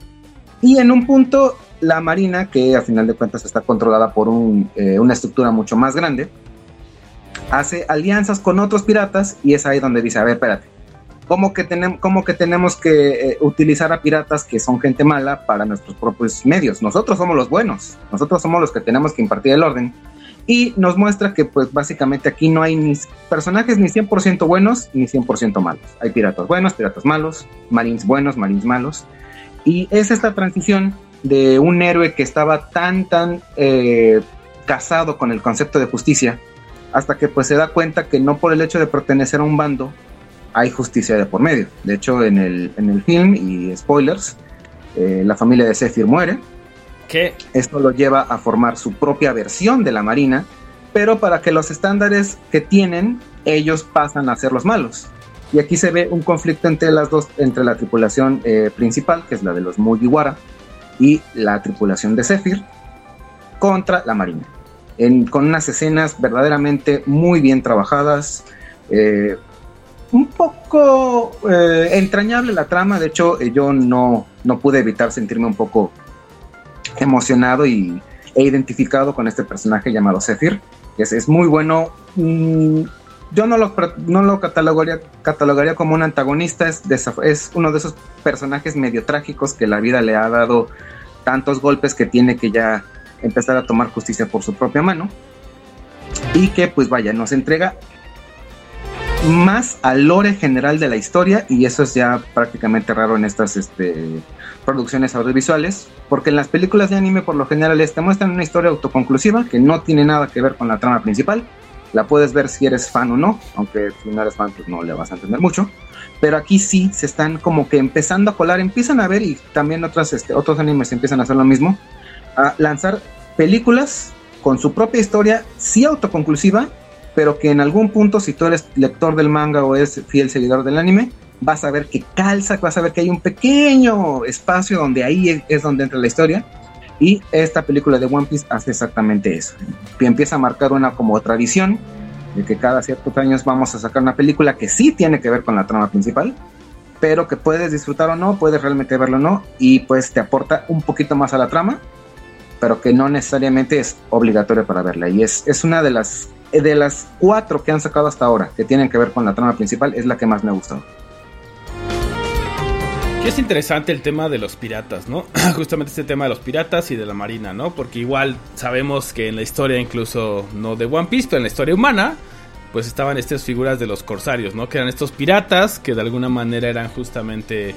y en un punto la Marina, que a final de cuentas está controlada por un, eh, una estructura mucho más grande, hace alianzas con otros piratas y es ahí donde dice, a ver, espérate, ¿cómo que, tenem cómo que tenemos que eh, utilizar a piratas que son gente mala para nuestros propios medios? Nosotros somos los buenos, nosotros somos los que tenemos que impartir el orden. Y nos muestra que pues básicamente aquí no hay ni personajes ni 100% buenos ni 100% malos. Hay piratas buenos, piratas malos, marines buenos, marines malos. Y es esta transición de un héroe que estaba tan, tan eh, casado con el concepto de justicia, hasta que pues se da cuenta que no por el hecho de pertenecer a un bando hay justicia de por medio. De hecho, en el, en el film, y spoilers, eh, la familia de Zephyr muere. ¿Qué? Esto lo lleva a formar su propia versión de la Marina, pero para que los estándares que tienen, ellos pasan a ser los malos. Y aquí se ve un conflicto entre las dos, entre la tripulación eh, principal, que es la de los Mugiwara, y la tripulación de Zephyr, contra la Marina. Con unas escenas verdaderamente muy bien trabajadas. eh, un poco eh, entrañable la trama, de hecho yo no, no pude evitar sentirme un poco emocionado y, e identificado con este personaje llamado Zephyr. Es, es muy bueno. mm, yo no lo, catalogaría, catalogaría como un antagonista, es uno de esos personajes medio trágicos que la vida le ha dado tantos golpes que tiene que ya empezar a tomar justicia por su propia mano. Y que pues vaya, nos entrega más al lore general de la historia y eso es ya prácticamente raro en estas este, producciones audiovisuales, porque en las películas de anime por lo general te muestran una historia autoconclusiva que no tiene nada que ver con la trama principal. La puedes ver si eres fan o no, aunque si no eres fan pues no le vas a entender mucho. Pero aquí sí se están como que empezando a colar, empiezan a ver y también otras, este, otros animes empiezan a hacer lo mismo, a lanzar películas con su propia historia, sí autoconclusiva, pero que en algún punto, si tú eres lector del manga o eres fiel seguidor del anime, vas a ver que calza, vas a ver que hay un pequeño espacio donde ahí es, es donde entra la historia. Y esta película de One Piece hace exactamente eso. Y empieza a marcar una como tradición de que cada ciertos años vamos a sacar una película que sí tiene que ver con la trama principal, pero que puedes disfrutar o no, puedes realmente verlo o no, y pues te aporta un poquito más a la trama, pero que no necesariamente es obligatorio para verla. Y es, es una de las, de las cuatro que han sacado hasta ahora que tienen que ver con la trama principal, es la que más me ha gustado. Que es interesante el tema de los piratas, ¿no? Justamente este tema de los piratas y de la marina, ¿no? Porque igual sabemos que en la historia, incluso no de One Piece, pero en la historia humana, pues estaban estas figuras de los corsarios, ¿no? Que eran estos piratas que de alguna manera eran justamente...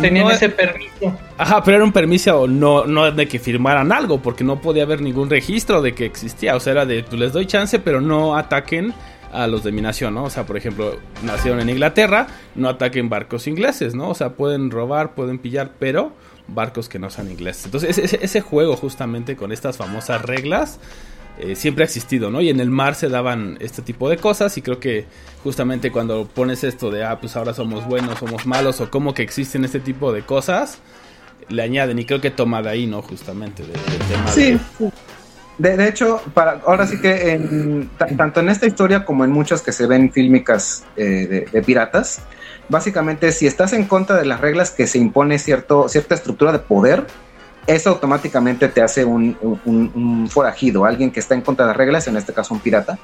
Tenían no- ese permiso. Ajá, pero era un permiso no, no de que firmaran algo, porque no podía haber ningún registro de que existía. O sea, era de, pues les doy chance, pero no ataquen a los de mi nación, ¿no? O sea, por ejemplo, nacieron en Inglaterra, no ataquen barcos ingleses, ¿no? O sea, pueden robar, pueden pillar, pero barcos que no sean ingleses. Entonces, ese, ese juego justamente con estas famosas reglas eh, siempre ha existido, ¿no? Y en el mar se daban este tipo de cosas y creo que justamente cuando pones esto de, ah, pues ahora somos buenos, somos malos, o como que existen este tipo de cosas, le añaden y creo que toma de ahí, ¿no? Justamente, de- del tema Sí, de... De, de hecho, para, ahora sí que tanto en esta historia como en muchas que se ven fílmicas eh, de, de piratas, básicamente si estás en contra de las reglas que se impone cierto, cierta estructura de poder, eso automáticamente te hace un, un- un forajido, alguien que está en contra de las reglas, en este caso un pirata.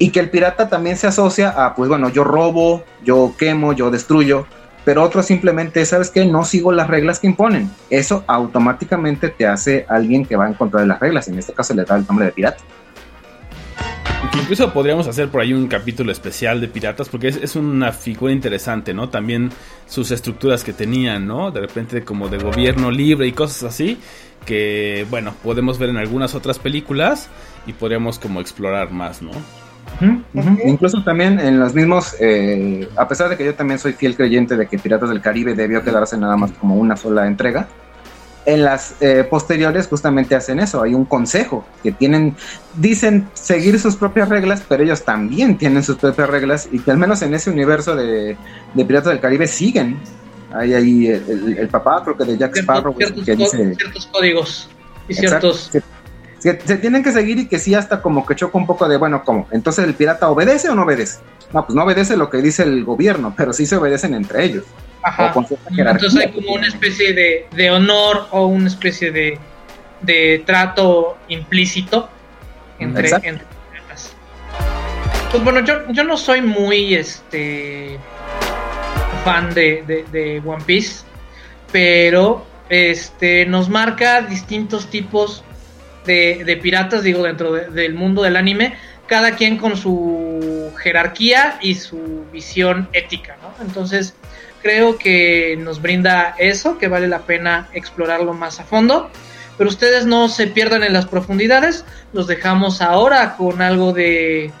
Y que el pirata también se asocia a, pues bueno, yo robo, yo quemo, yo destruyo, pero otro simplemente, ¿sabes qué? No sigo las reglas que imponen. Eso automáticamente te hace alguien que va en contra de las reglas. En este caso le da el nombre de pirata. Que incluso podríamos hacer por ahí un capítulo especial de piratas, porque es, es una figura interesante, ¿no? También sus estructuras que tenían, ¿no? De repente como de gobierno libre y cosas así, que, bueno, podemos ver en algunas otras películas y podríamos como explorar más, ¿no? Incluso también en los mismos, eh, a pesar de que yo también soy fiel creyente de que Piratas del Caribe debió quedarse nada más como una sola entrega, en las eh, posteriores justamente hacen eso, hay un consejo que tienen, dicen seguir sus propias reglas, pero ellos también tienen sus propias reglas y que al menos en ese universo de, de Piratas del Caribe siguen. Hay ahí el, el- el papá, creo que de Jack Sparrow, Ciertos, que dice... ciertos códigos y Exacto. ciertos Se, se- se tienen que seguir y que sí hasta como que choca un poco de, bueno, ¿cómo? Entonces el pirata obedece o no obedece. No, pues no obedece lo que dice el gobierno, pero sí se obedecen entre ellos. Ajá. Entonces hay como una especie de, de honor o una especie de, de trato implícito entre, entre piratas. Pues bueno, yo, yo no soy muy este fan de, de- de One Piece, pero este nos marca distintos tipos de, piratas, digo, dentro de- del mundo del anime, cada quien con su jerarquía y su visión ética, ¿no? Entonces, creo que nos brinda eso, que vale la pena explorarlo más a fondo. Pero ustedes no se pierdan en las profundidades. Los dejamos ahora con algo de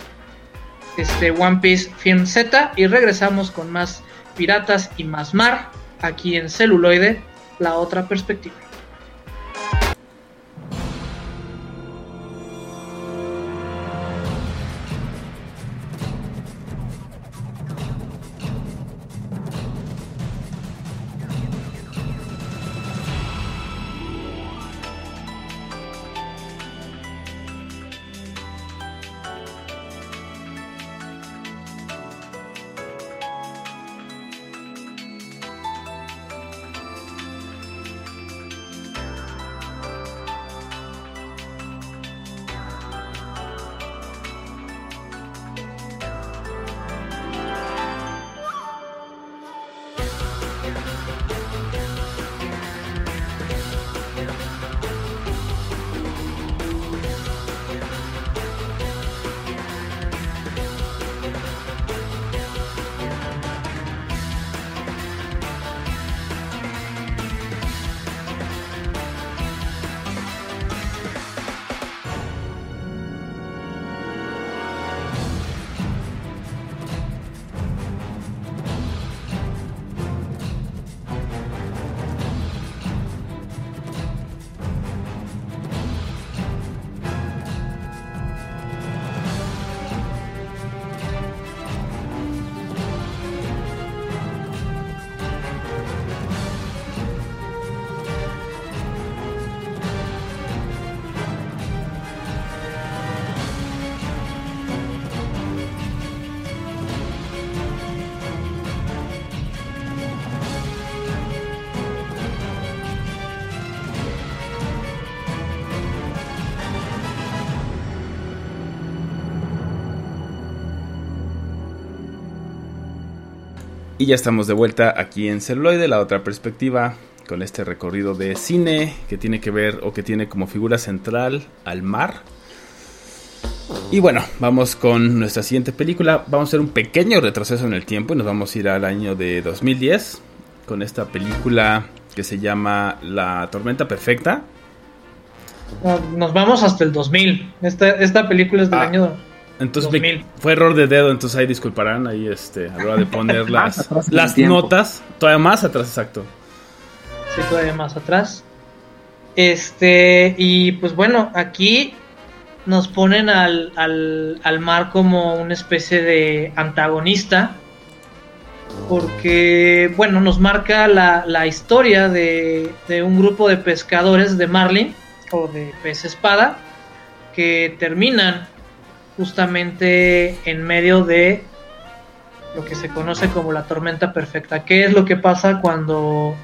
este One Piece Film Z y regresamos con más piratas y más mar aquí en celuloide la otra perspectiva. Ya estamos de vuelta aquí en Celuloide, la otra perspectiva, con este recorrido de cine que tiene que ver o que tiene como figura central al mar. Y bueno, vamos con nuestra siguiente película. Vamos a hacer un pequeño retroceso en el tiempo y nos vamos a ir al año de 2010 con esta película que se llama La Tormenta Perfecta. Nos vamos hasta el 2000. Esta, esta película es del Ah. año Entonces 2000. fue error de dedo, entonces ahí disculparán ahí este, a la hora de poner las, las notas, todavía más atrás, exacto. Sí, todavía más atrás. Este, y pues bueno, aquí nos ponen al, al, al mar como una especie de antagonista. Porque, bueno, nos marca la, la historia de, de un grupo de pescadores de marlin o de pez espada que terminan justamente en medio de lo que se conoce como la tormenta perfecta. ¿Qué es lo que pasa cuando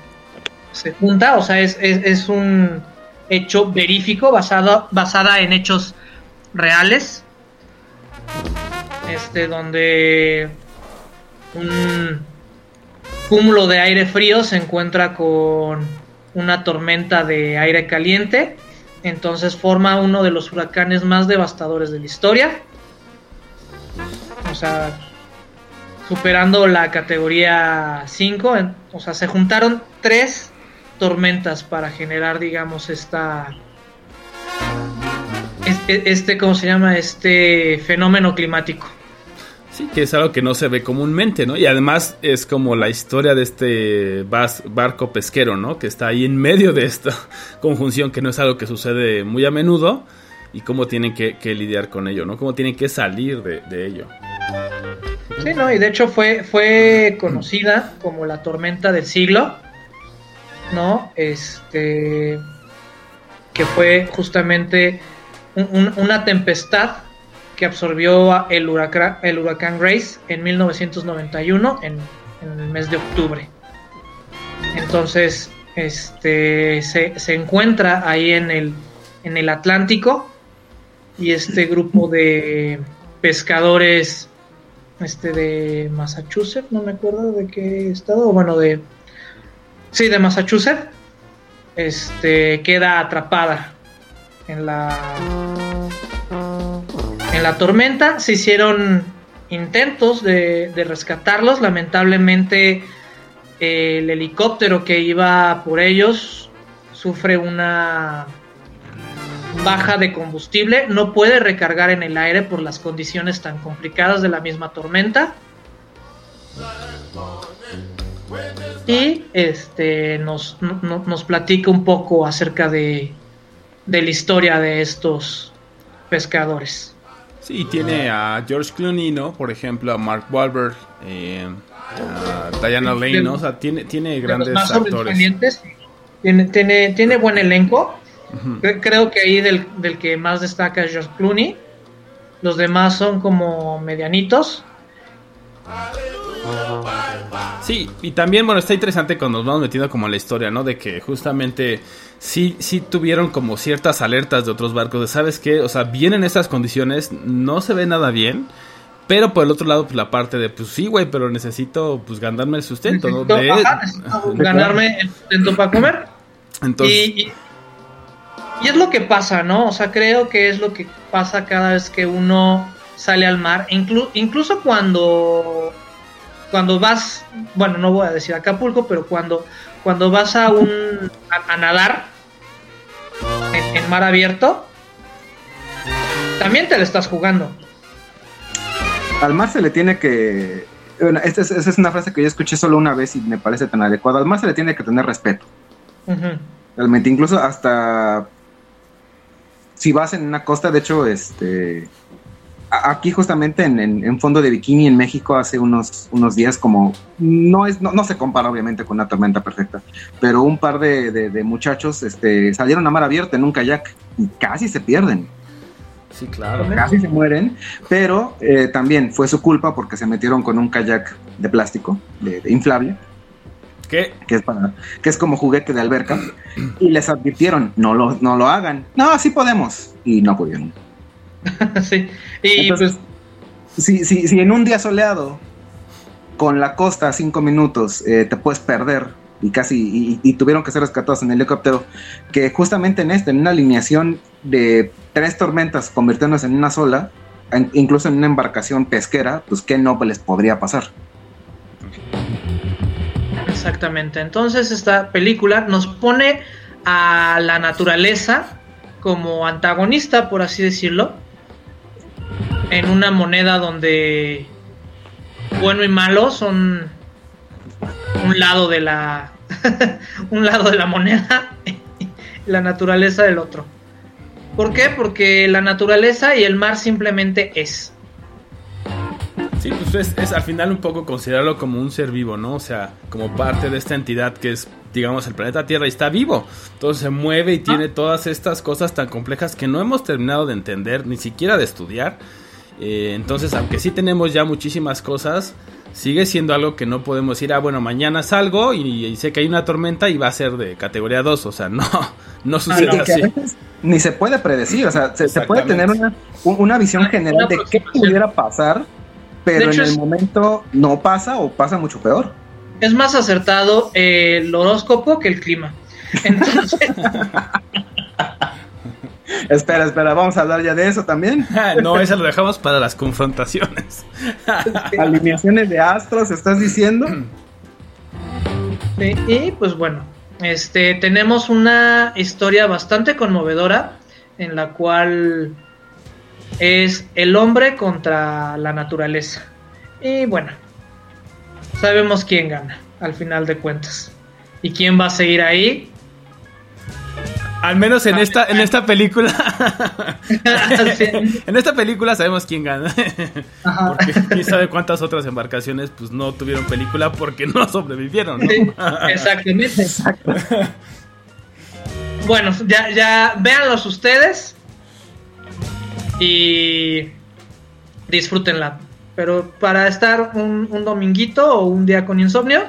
se junta? O sea, es, es, un hecho verífico basado, basada en hechos reales. Este, donde un cúmulo de aire frío se encuentra con una tormenta de aire caliente. Entonces forma uno de los huracanes más devastadores de la historia. O sea, superando la categoría 5. en- O sea, se juntaron tres tormentas para generar, digamos, esta. Este, este, ¿cómo se llama? Este fenómeno climático. Sí, que es algo que no se ve comúnmente, ¿no? Y además es como la historia de este barco pesquero, ¿no? Que está ahí en medio de esta conjunción, que no es algo que sucede muy a menudo, y cómo tienen que, lidiar con ello, ¿no? Cómo tienen que salir de, ello. Sí, no, y de hecho fue, conocida como la tormenta del siglo, ¿no? Este, que fue justamente un- un- una tempestad que absorbió el huracán, el huracán Grace en 1991, en, en el mes de octubre. Entonces, este, se, se encuentra ahí en el, en el Atlántico y este grupo de pescadores este de Massachusetts, no me acuerdo de qué estado, bueno, de sí, de Massachusetts, este queda atrapada en la en la tormenta, se hicieron intentos de, rescatarlos, lamentablemente el helicóptero que iba por ellos sufre una baja de combustible, no puede recargar en el aire por las condiciones tan complicadas de la misma tormenta. y este nos, no- platica un poco acerca de la historia de estos pescadores. Sí, tiene a George Clooney, ¿no? Por ejemplo, a Mark Wahlberg, eh, a Diana Lane, ¿no? O sea, tiene, tiene grandes más actores. tiene, tiene, tiene buen elenco. Creo que ahí del, del que más destaca es George Clooney. Los demás son como medianitos. Sí, y también, bueno, está interesante cuando nos vamos metiendo como en la historia, ¿no? De que justamente sí, sí tuvieron como ciertas alertas de otros barcos, de, ¿sabes qué? O sea, vienen estas condiciones, no se ve nada bien, pero por el otro lado, pues la parte de, pues sí, güey, pero necesito, pues, ganarme el sustento, ¿no? De- ajá, necesito ganarme el sustento para comer. Entonces, Y, y- y es lo que pasa, ¿no? O sea, creo que es lo que pasa cada vez que uno sale al mar. Inclu- incluso cuando, cuando vas, bueno, no voy a decir Acapulco, pero cuando, cuando vas a un a, a nadar en, en mar abierto, también te lo estás jugando. Al mar se le tiene que. Bueno, esta es, una frase que yo escuché solo una vez y me parece tan adecuada. Al mar se le tiene que tener respeto. Realmente, incluso hasta si vas en una costa, de hecho, este aquí justamente en, en- en fondo de bikini en México hace unos, unos días como no es no, no se compara obviamente con una tormenta perfecta, pero un par de, de- de muchachos este, salieron a mar abierta en un kayak y casi se pierden, sí, claro. casi se mueren, pero eh, también fue su culpa porque se metieron con un kayak de plástico, de- de inflable, ¿Qué? que es para que es como juguete de alberca. Y les advirtieron no lo no lo hagan no sí podemos y no pudieron sí. Y entonces si, si, si en un día soleado con la costa a cinco minutos eh, te puedes perder y casi y, y tuvieron que ser rescatados en helicóptero que justamente en este en una alineación de tres tormentas convirtiéndose en una sola en- incluso en una embarcación pesquera pues qué no les podría pasar Exactamente. Entonces esta película nos pone a la naturaleza como antagonista, por así decirlo, en una moneda donde bueno y malo son un lado de la un lado de la moneda y la naturaleza del otro. ¿Por qué? Porque la naturaleza y el mar simplemente es. Sí, pues es, es al final un poco considerarlo como un ser vivo, ¿no? O sea, como parte de esta entidad que es, digamos, el planeta Tierra y está vivo. Entonces se mueve y tiene todas estas cosas tan complejas que no hemos terminado de entender, ni siquiera de estudiar. Eh, entonces, aunque sí tenemos ya muchísimas cosas, sigue siendo algo que no podemos decir, ah, bueno, mañana salgo y, y sé que hay una tormenta y va a ser de categoría 2. O sea, no, no sucede Sí, que a así. ni se puede predecir, o sea, se, se puede tener una, un- una visión Ah, general una de qué pudiera pasar, pero en el momento no pasa o pasa mucho peor. Es más acertado el horóscopo que el clima. Entonces, Espera, espera, vamos a hablar ya de eso también. no, eso lo dejamos para las confrontaciones. Alineaciones de astros, ¿estás diciendo? Sí, y pues bueno, este tenemos una historia bastante conmovedora en la cual es el hombre contra la naturaleza. Y bueno, sabemos quién gana al final de cuentas. ¿Y quién va a seguir ahí? Al menos en esta, en esta película. Sí. en esta película sabemos quién gana. Ajá. Porque quién sabe cuántas otras embarcaciones pues no tuvieron película porque no sobrevivieron, ¿no? Sí, Exactamente. Exacto. Bueno, ya, ya véanlos ustedes y disfrútenla. Pero para estar un, un dominguito o un día con insomnio,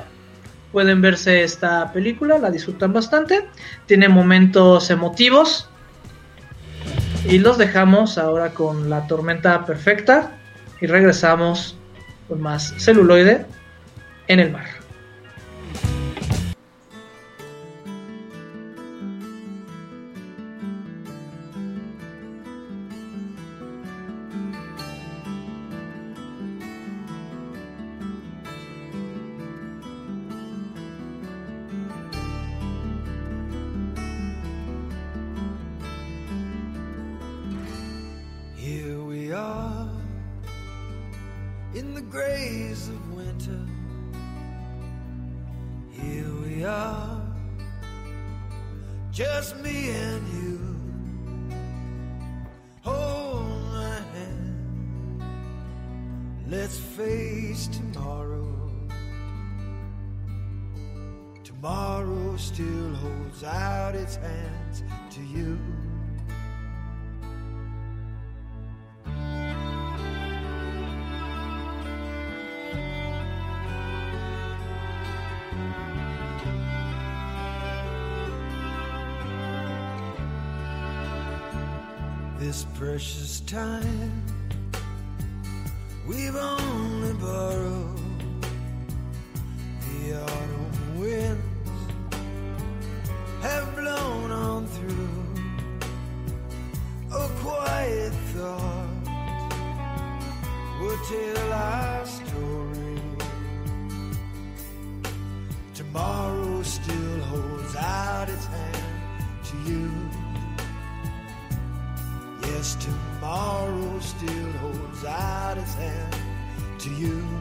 pueden verse esta película, la disfrutan bastante. Tiene momentos emotivos. Y los dejamos ahora con la tormenta perfecta. Y regresamos con más celuloide en el mar. Still holds out its hand to you.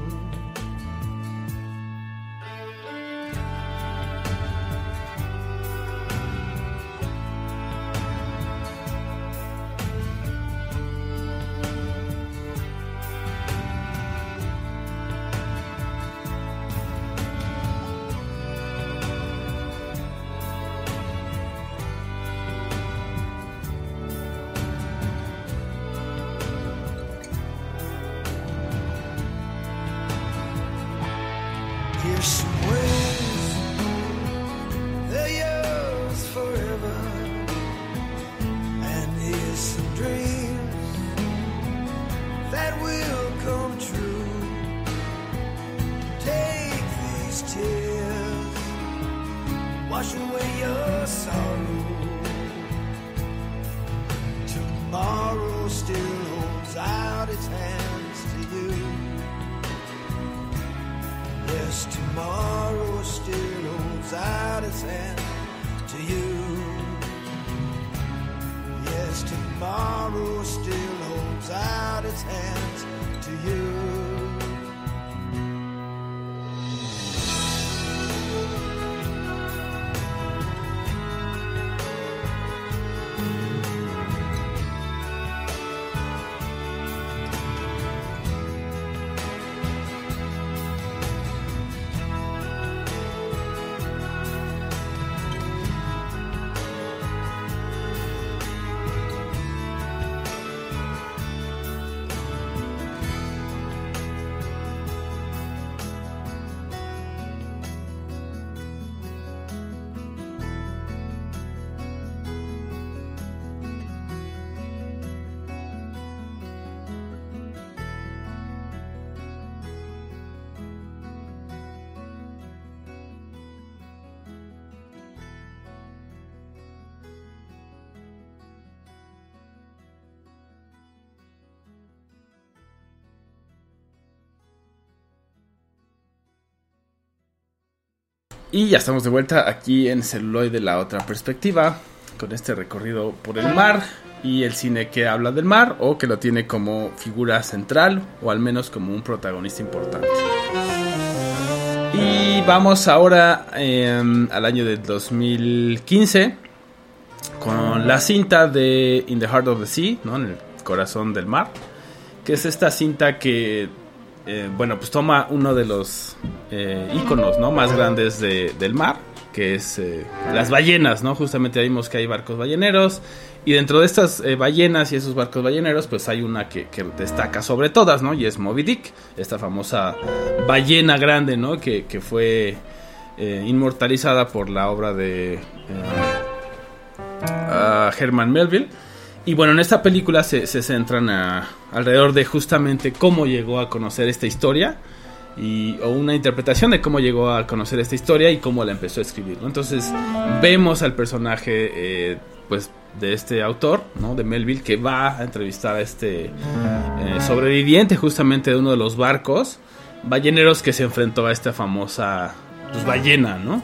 Y ya estamos de vuelta aquí en Celuloide la otra perspectiva, con este recorrido por el mar y el cine que habla del mar o que lo tiene como figura central o al menos como un protagonista importante. Y vamos ahora eh, al año de 2015 con la cinta de In the Heart of the Sea, ¿no? en el corazón del mar, que es esta cinta que eh, bueno, pues toma uno de los eh, íconos ¿no? más grandes de- del mar, que es eh, las ballenas, ¿no? Justamente vimos que hay barcos balleneros, y dentro de estas eh, ballenas y esos barcos balleneros, pues hay una que, destaca sobre todas, ¿no? Y es Moby Dick, esta famosa ballena grande, ¿no? Que, que fue inmortalizada por la obra de... eh, a Herman Melville. Y bueno, en esta película se, se centran alrededor de justamente cómo llegó a conocer esta historia. Y, o una interpretación de cómo llegó a conocer esta historia y cómo la empezó a escribir. Entonces vemos al personaje eh, pues de este autor, ¿no? de Melville, que va a entrevistar a este eh, sobreviviente justamente de uno de los barcos balleneros que se enfrentó a esta famosa pues, ballena, ¿no?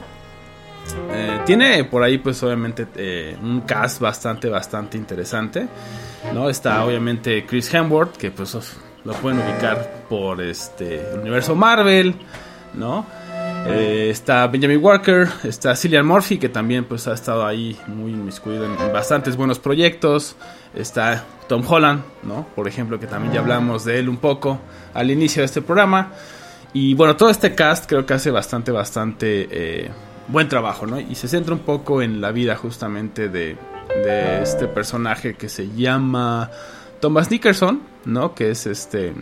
Eh, tiene por ahí pues obviamente un cast bastante bastante interesante no está obviamente Chris Hemsworth que pues lo pueden ubicar por este universo Marvel no Eh, está Benjamin Walker, está Cillian Murphy, que también pues ha estado ahí muy inmiscuido en, bastantes buenos proyectos. Está Tom Holland, ¿no? Por ejemplo, que también ya hablamos de él un poco al inicio de este programa. Y bueno, todo este cast creo que hace bastante, bastante eh, buen trabajo, ¿no? Y se centra un poco en la vida justamente de este personaje que se llama Thomas Nickerson, ¿no? Que es este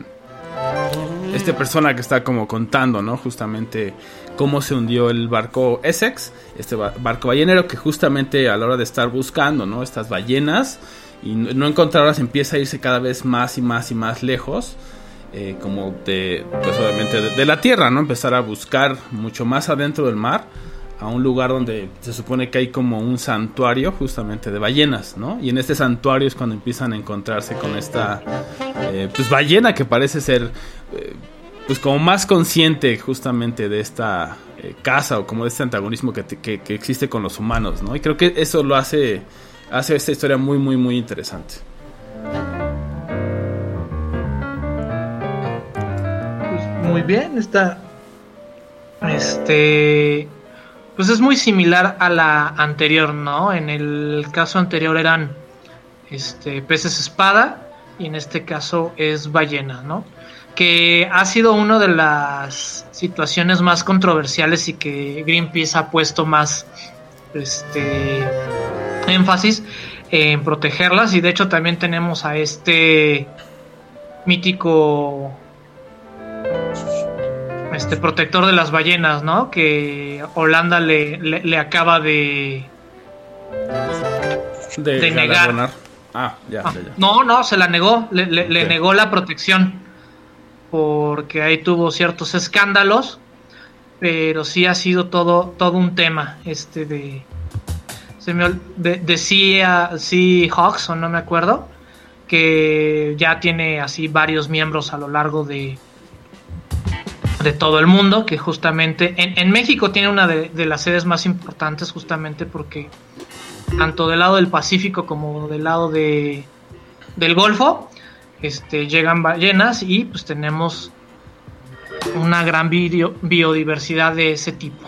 este persona que está como contando, ¿no? Justamente cómo se hundió el barco Essex, este ba- barco ballenero que justamente a la hora de estar buscando, ¿no? Estas ballenas y no encontrarlas empieza a irse cada vez más y más y más lejos. eh, como de, pues obviamente de la tierra, ¿no? Empezar a buscar mucho más adentro del mar, a un lugar donde se supone que hay como un santuario justamente de ballenas, ¿no? Y en este santuario es cuando empiezan a encontrarse con esta, eh, pues ballena que parece ser, eh, pues como más consciente justamente de esta eh, casa o como de este antagonismo que, que, que existe con los humanos, ¿no? Y creo que eso lo hace, hace esta historia muy, muy, muy interesante. Pues muy bien, está. Este. Pues es muy similar a la anterior, ¿no? En el caso anterior eran este, peces espada y en este caso es ballena, ¿no? Que ha sido una de las situaciones más controversiales y que Greenpeace ha puesto más este, énfasis en protegerlas y de hecho también tenemos a este mítico este protector de las ballenas, ¿no? Que Holanda le, le, le acaba de... De, De negar. Ah, ya, Ah, ya, ya. no, no, se la negó, le, negó la protección, porque ahí tuvo ciertos escándalos, pero sí ha sido todo, todo un tema, este de... Se me de, de Sea, Seahawks, o no me acuerdo, que ya tiene así varios miembros a lo largo de, de todo el mundo, que justamente en, México tiene una de, las sedes más importantes justamente porque tanto del lado del Pacífico como del lado de, del Golfo este, llegan ballenas y pues tenemos una gran bio- biodiversidad de ese tipo.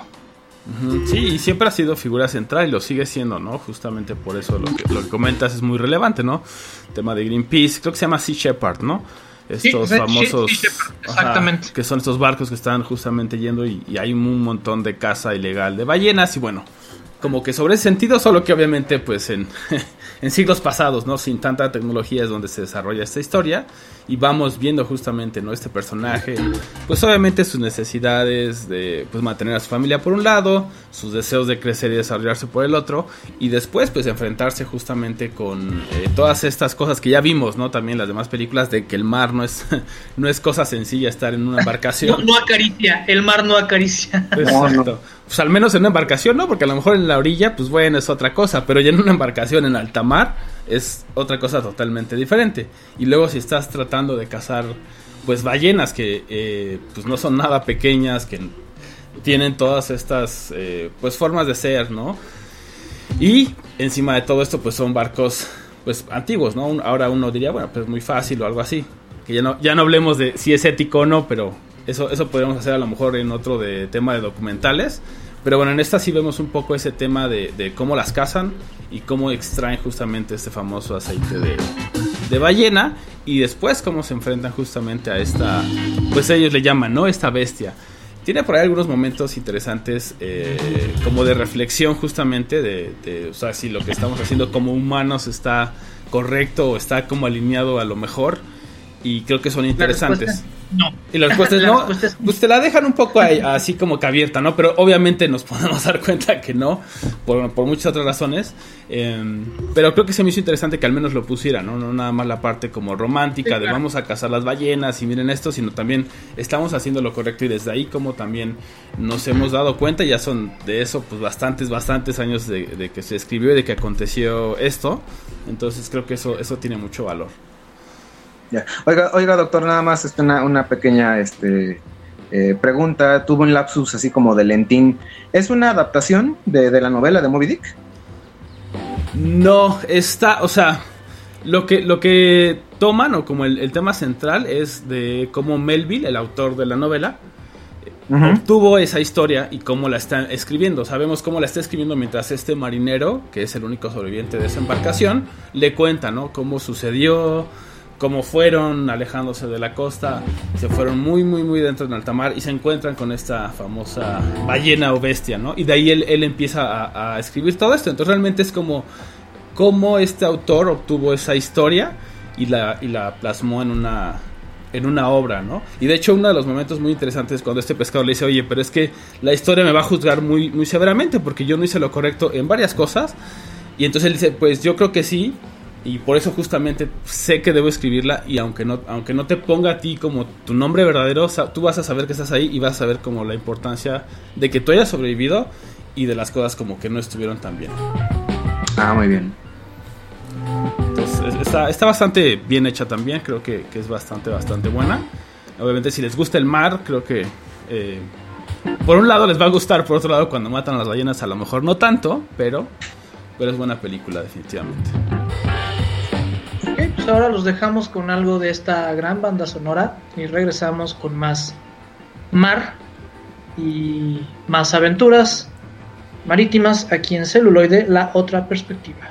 Sí, y siempre ha sido figura central y lo sigue siendo, ¿no? Justamente por eso lo que, lo que comentas es muy relevante, ¿no? El tema de Greenpeace, creo que se llama Sea Shepherd, ¿no? Estos Sí, sí, famosos... Ajá, que son estos barcos que están justamente yendo y, y hay un montón de caza ilegal de ballenas y bueno, como que sobre ese sentido, solo que obviamente pues en, en siglos pasados, ¿no? Sin tanta tecnología es donde se desarrolla esta historia y vamos viendo justamente, ¿no? Este personaje, pues obviamente sus necesidades de pues mantener a su familia por un lado, sus deseos de crecer y desarrollarse por el otro y después pues enfrentarse justamente con eh, todas estas cosas que ya vimos, ¿no? También las demás películas de que el mar no es no es cosa sencilla estar en una embarcación. no acaricia, el mar no acaricia. Exacto. Pues al menos en una embarcación, ¿no? Porque a lo mejor en la orilla, pues bueno, es otra cosa. Pero ya en una embarcación en alta mar es otra cosa totalmente diferente. Y luego si estás tratando de cazar, pues ballenas que eh, pues no son nada pequeñas, que tienen todas estas, eh, pues formas de ser, ¿no? Y encima de todo esto, pues son barcos, pues antiguos, ¿no? Ahora uno diría, bueno, pues muy fácil o algo así. Que ya no, ya no hablemos de si es ético o no, pero eso, eso podríamos hacer a lo mejor en otro de tema de documentales. Pero bueno, en esta sí vemos un poco ese tema de, de cómo las cazan y cómo extraen justamente este famoso aceite de, de ballena y después cómo se enfrentan justamente a esta, pues ellos le llaman, ¿no? Esta bestia. Tiene por ahí algunos momentos interesantes eh, como de reflexión justamente de, de, o sea, si lo que estamos haciendo como humanos está correcto o está como alineado a lo mejor y creo que son interesantes. respuesta, no. Y la respuesta es La no. respuesta es- Pues te la dejan un poco ahí, así como que abierta, ¿no? Pero obviamente nos podemos dar cuenta que no, por, por muchas otras razones. Eh, pero creo que se me hizo interesante que al menos lo pusiera, ¿no? No nada más la parte como romántica Sí, de claro. vamos a cazar las ballenas y miren esto, sino también estamos haciendo lo correcto y desde ahí como también nos hemos dado cuenta, ya son de eso pues bastantes, bastantes años de, de que se escribió y de que aconteció esto. Entonces creo que eso, eso tiene mucho valor. Ya. Oiga, oiga, doctor, nada más este, una, una pequeña este, eh, pregunta. Tuvo un lapsus así como de lentín. ¿Es una adaptación de, de la novela de Moby Dick? No, está, o sea, lo que, lo que toman, o como el, el tema central, es de cómo Melville, el autor de la novela, Ujú. obtuvo esa historia y cómo la está escribiendo. Sabemos cómo la está escribiendo mientras este marinero, que es el único sobreviviente de esa embarcación, le cuenta, ¿no? Cómo sucedió, cómo fueron alejándose de la costa, se fueron muy, muy, muy dentro en alta mar y se encuentran con esta famosa ballena o bestia, ¿no? Y de ahí él, él empieza a, escribir todo esto. Entonces realmente es como cómo este autor obtuvo esa historia y la, y la plasmó en una en una obra, ¿no? Y de hecho uno de los momentos muy interesantes es cuando este pescador le dice, oye, pero es que la historia me va a juzgar muy, muy severamente porque yo no hice lo correcto en varias cosas. Y entonces él dice, pues yo creo que sí, y por eso justamente sé que debo escribirla y aunque no, aunque no te ponga a ti como tu nombre verdadero, tú vas a saber que estás ahí y vas a saber como la importancia de que tú hayas sobrevivido y de las cosas como que no estuvieron tan bien. Ah, muy bien. Entonces, es- está, está bastante bien hecha también, creo que, que es bastante, bastante buena. Obviamente, si les gusta el mar, creo que eh, por un lado les va a gustar, por otro lado, cuando matan a las ballenas, a lo mejor no tanto, pero, pero es buena película, definitivamente. Ok, pues ahora los dejamos con algo de esta gran banda sonora y regresamos con más mar y más aventuras marítimas aquí en celuloide, la otra perspectiva.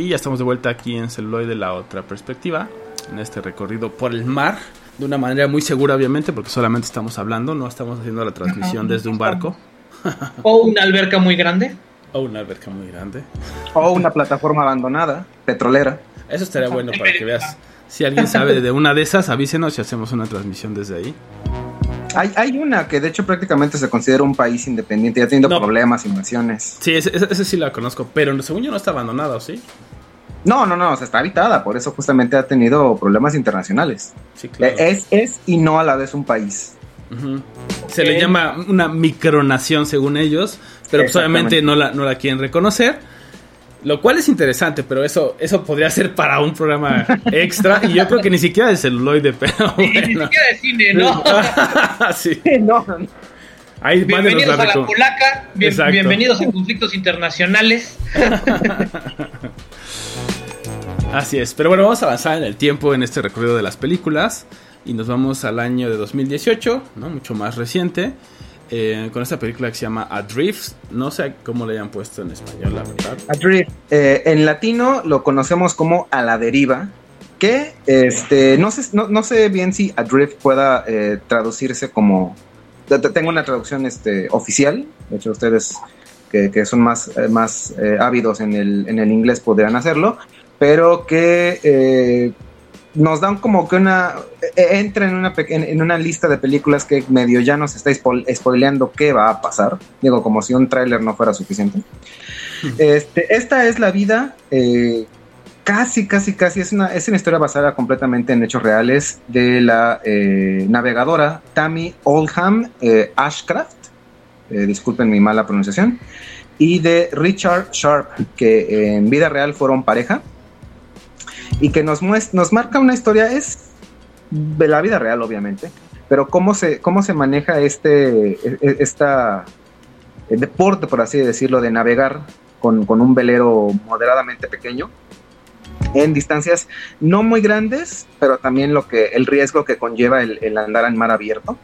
Y ya estamos de vuelta aquí en Celuloide, la otra perspectiva, en este recorrido por el mar, de una manera muy segura, obviamente, porque solamente estamos hablando, no estamos haciendo la transmisión desde un barco O una alberca muy grande. o una alberca muy grande. O una plataforma abandonada, petrolera. Eso estaría bueno para que veas. Si alguien sabe de una de esas, avísenos y hacemos una transmisión desde ahí. Hay, hay una que de hecho prácticamente se considera un país independiente, ya teniendo No. problemas, invasiones. Sí, ese, ese- ese sí la conozco, pero según yo no está abandonado, ¿sí? No, no, no, o sea, está habitada, por eso justamente ha tenido problemas internacionales. Sí, claro. Eh, Es, es y no a la vez un país. Se le llama una micronación según ellos, pero pues obviamente no la, no la quieren reconocer. Lo cual es interesante, pero eso, eso podría ser para un programa extra. Y yo creo que ni siquiera de celuloide, pero ni siquiera de cine, ¿no? sí. no, Ahí mándenos Bienvenidos la a la reco- polaca, bien- bienvenidos a conflictos internacionales. Así es. Pero bueno, vamos a avanzar en el tiempo en este recorrido de las películas. Y nos vamos al año de 2018, ¿no? Mucho más reciente. eh, con esta película que se llama Adrift. No sé cómo le hayan puesto en español, la verdad. Adrift. Eh, en latino lo conocemos como A la deriva. que este, no, sé, no, sé bien si Adrift pueda eh, traducirse como... te- te- Tengo una traducción este, oficial, de hecho ustedes que, que son más, eh, más ávidos en el, en el inglés podrían hacerlo, pero que eh, nos dan como que una... eh, entra en una, en, una lista de películas que medio ya nos está spo- spoileando qué va a pasar. Digo, como si un tráiler no fuera suficiente. Este, esta es la vida, eh, casi, casi, casi, es una, es una historia basada completamente en hechos reales de la eh, navegadora Tammy Oldham eh, Ashcraft, eh, disculpen mi mala pronunciación, y de Richard Sharp, que en vida real fueron pareja, y que nos, nos marca una historia, es de la vida real, obviamente, pero cómo se, cómo se maneja este, e- e- esta eh, deporte, por así decirlo, de navegar con, con un velero moderadamente pequeño en distancias no muy grandes, pero también lo que el riesgo que conlleva el, el andar en mar abierto.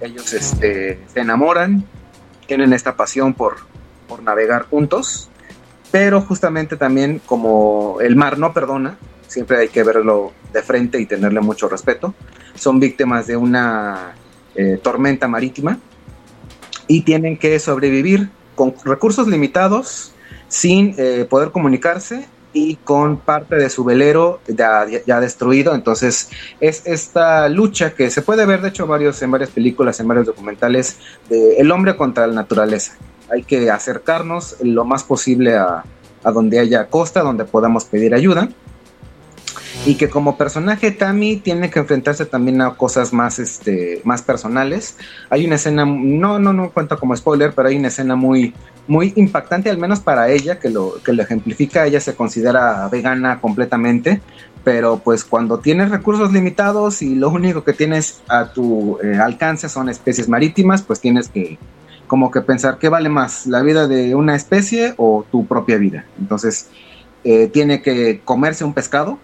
Ellos este, se enamoran, tienen esta pasión por, por navegar juntos, pero justamente también como el mar no perdona, siempre hay que verlo de frente y tenerle mucho respeto, son víctimas de una eh, tormenta marítima y tienen que sobrevivir con recursos limitados, sin eh, poder comunicarse y con parte de su velero ya, ya- destruido. Entonces es esta lucha que se puede ver, de hecho, varios, en varias películas, en varios documentales, de el hombre contra la naturaleza. Hay que acercarnos lo más posible a, a donde haya costa, donde podamos pedir ayuda. Y que como personaje Tammy tiene que enfrentarse también a cosas más, este, más personales. Hay una escena, no, no, no cuenta como spoiler, pero hay una escena muy, muy impactante, al menos para ella, que lo, que lo ejemplifica. Ella se considera vegana completamente, pero pues cuando tienes recursos limitados y lo único que tienes a tu eh, alcance son especies marítimas, pues tienes que como que pensar qué vale más, la vida de una especie o tu propia vida. Entonces, eh, tiene que comerse un pescado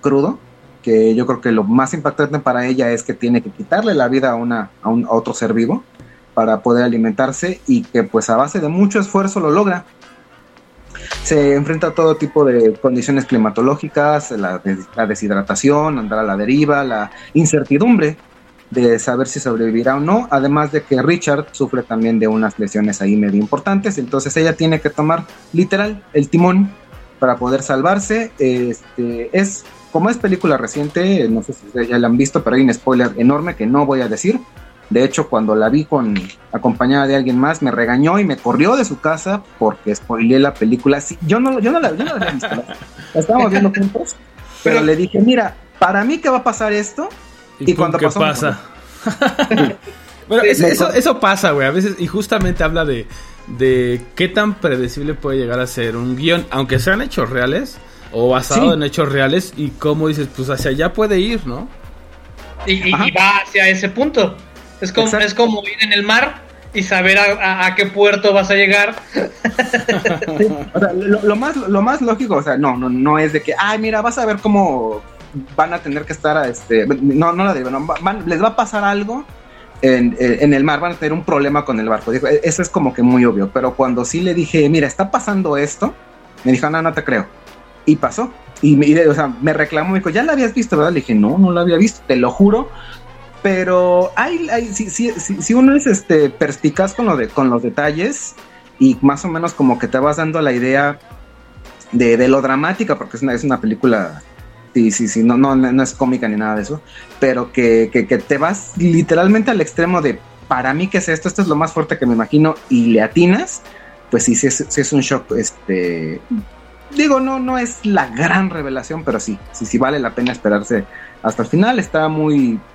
crudo, que yo creo que lo más impactante para ella es que tiene que quitarle la vida a, una, a, un, otro ser vivo para poder alimentarse y que pues a base de mucho esfuerzo lo logra. Se enfrenta a todo tipo de condiciones climatológicas, la, des- la deshidratación, andar a la deriva, la incertidumbre de saber si sobrevivirá o no, además de que Richard sufre también de unas lesiones ahí medio importantes, entonces ella tiene que tomar literal el timón para poder salvarse. Este, es como es película reciente, no sé si ustedes ya la han visto, pero hay un spoiler enorme que no voy a decir. De hecho, cuando la vi con acompañada de alguien más, me regañó y me corrió de su casa porque spoileé la película. Sí, yo no, yo no la, yo no la había visto. La, la estábamos viendo juntos, pero, Pero- le dije, mira, para mí que va a pasar esto, y, cuando ¿Qué pasó, pasa? bueno, es- eso, eso pasa, güey. A veces, y justamente habla de, de qué tan predecible puede llegar a ser un guion, aunque sean hechos reales o basado Sí. en hechos reales, y cómo dices, pues hacia allá puede ir, ¿no? Y, y- y va hacia ese punto. Es como, Exacto. es como ir en el mar y saber a, a- a qué puerto vas a llegar. O sea, lo, lo más, lo más lógico, o sea, no, no, no es de que, ay, mira, vas a ver cómo van a tener que estar, a este, no, no la digo, no, van- les va a pasar algo en, eh, en el mar, van a tener un problema con el barco. Digo, e- eso es como que muy obvio, pero cuando sí le dije, mira, está pasando esto, me dijo, no, no te creo. Y pasó. Y, me- o sea, me reclamó, me dijo, ya la habías visto, ¿verdad? Le dije, no, no la había visto, te lo juro. Pero hay, hay si, si, si, si uno es este perspicaz con, lo de, con los detalles y más o menos como que te vas dando la idea de, de lo dramática, porque es una, es una película, sí, sí, sí, no, no, no es cómica ni nada de eso, pero que, que, te vas literalmente al extremo de, para mí, ¿qué es esto? Esto es lo más fuerte que me imagino, y le atinas, pues sí, sí es, sí es un shock, este... Digo, no, no es la gran revelación, pero sí, sí, sí vale la pena esperarse hasta el final. Está muy,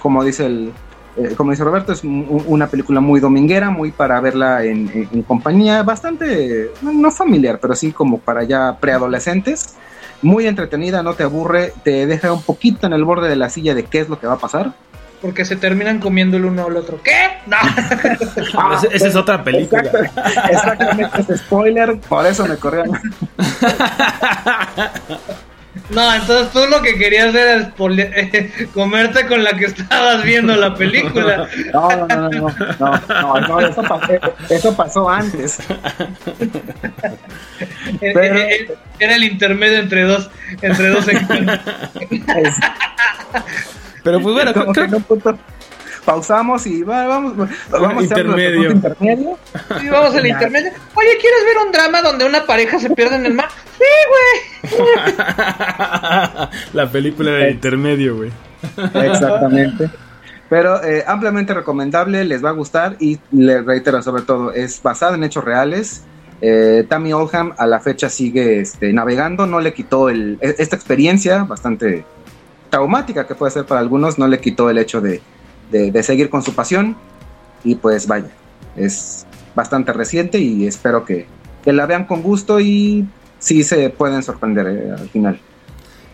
como dice el, eh, como dice Roberto, es un- una película muy dominguera, muy para verla en, en- compañía, bastante, no familiar, pero sí como para ya preadolescentes. Muy entretenida, no te aburre, te deja un poquito en el borde de la silla de qué es lo que va a pasar. Porque se terminan comiendo el uno al otro. ¿Qué? No. Esa- esa es otra película. Exacto, exactamente, es spoiler, por eso me corrieron. No, entonces tú lo que querías era eh, comerte con la que estabas viendo la película. No, no, no, no, no, no, no, eso, pa- eh, eso pasó antes. Pero- Era el intermedio entre dos, entre dos Pero pues bueno, como que creo, un punto pausamos y va, vamos, vamos a hacer Intermedio. punto intermedio. Y vamos al intermedio. Oye, ¿quieres ver un drama donde una pareja se pierde en el mar? Sí, güey. la película del intermedio, güey. Exactamente. Pero eh, ampliamente recomendable, les va a gustar y les reitero sobre todo, es basado en hechos reales. Eh, Tammy Oldham a la fecha sigue este, navegando, no le quitó el, e- esta experiencia bastante traumática que puede ser para algunos, no le quitó el hecho de, de- de seguir con su pasión y pues vaya, es bastante reciente y espero que, que la vean con gusto y sí se pueden sorprender eh, al final.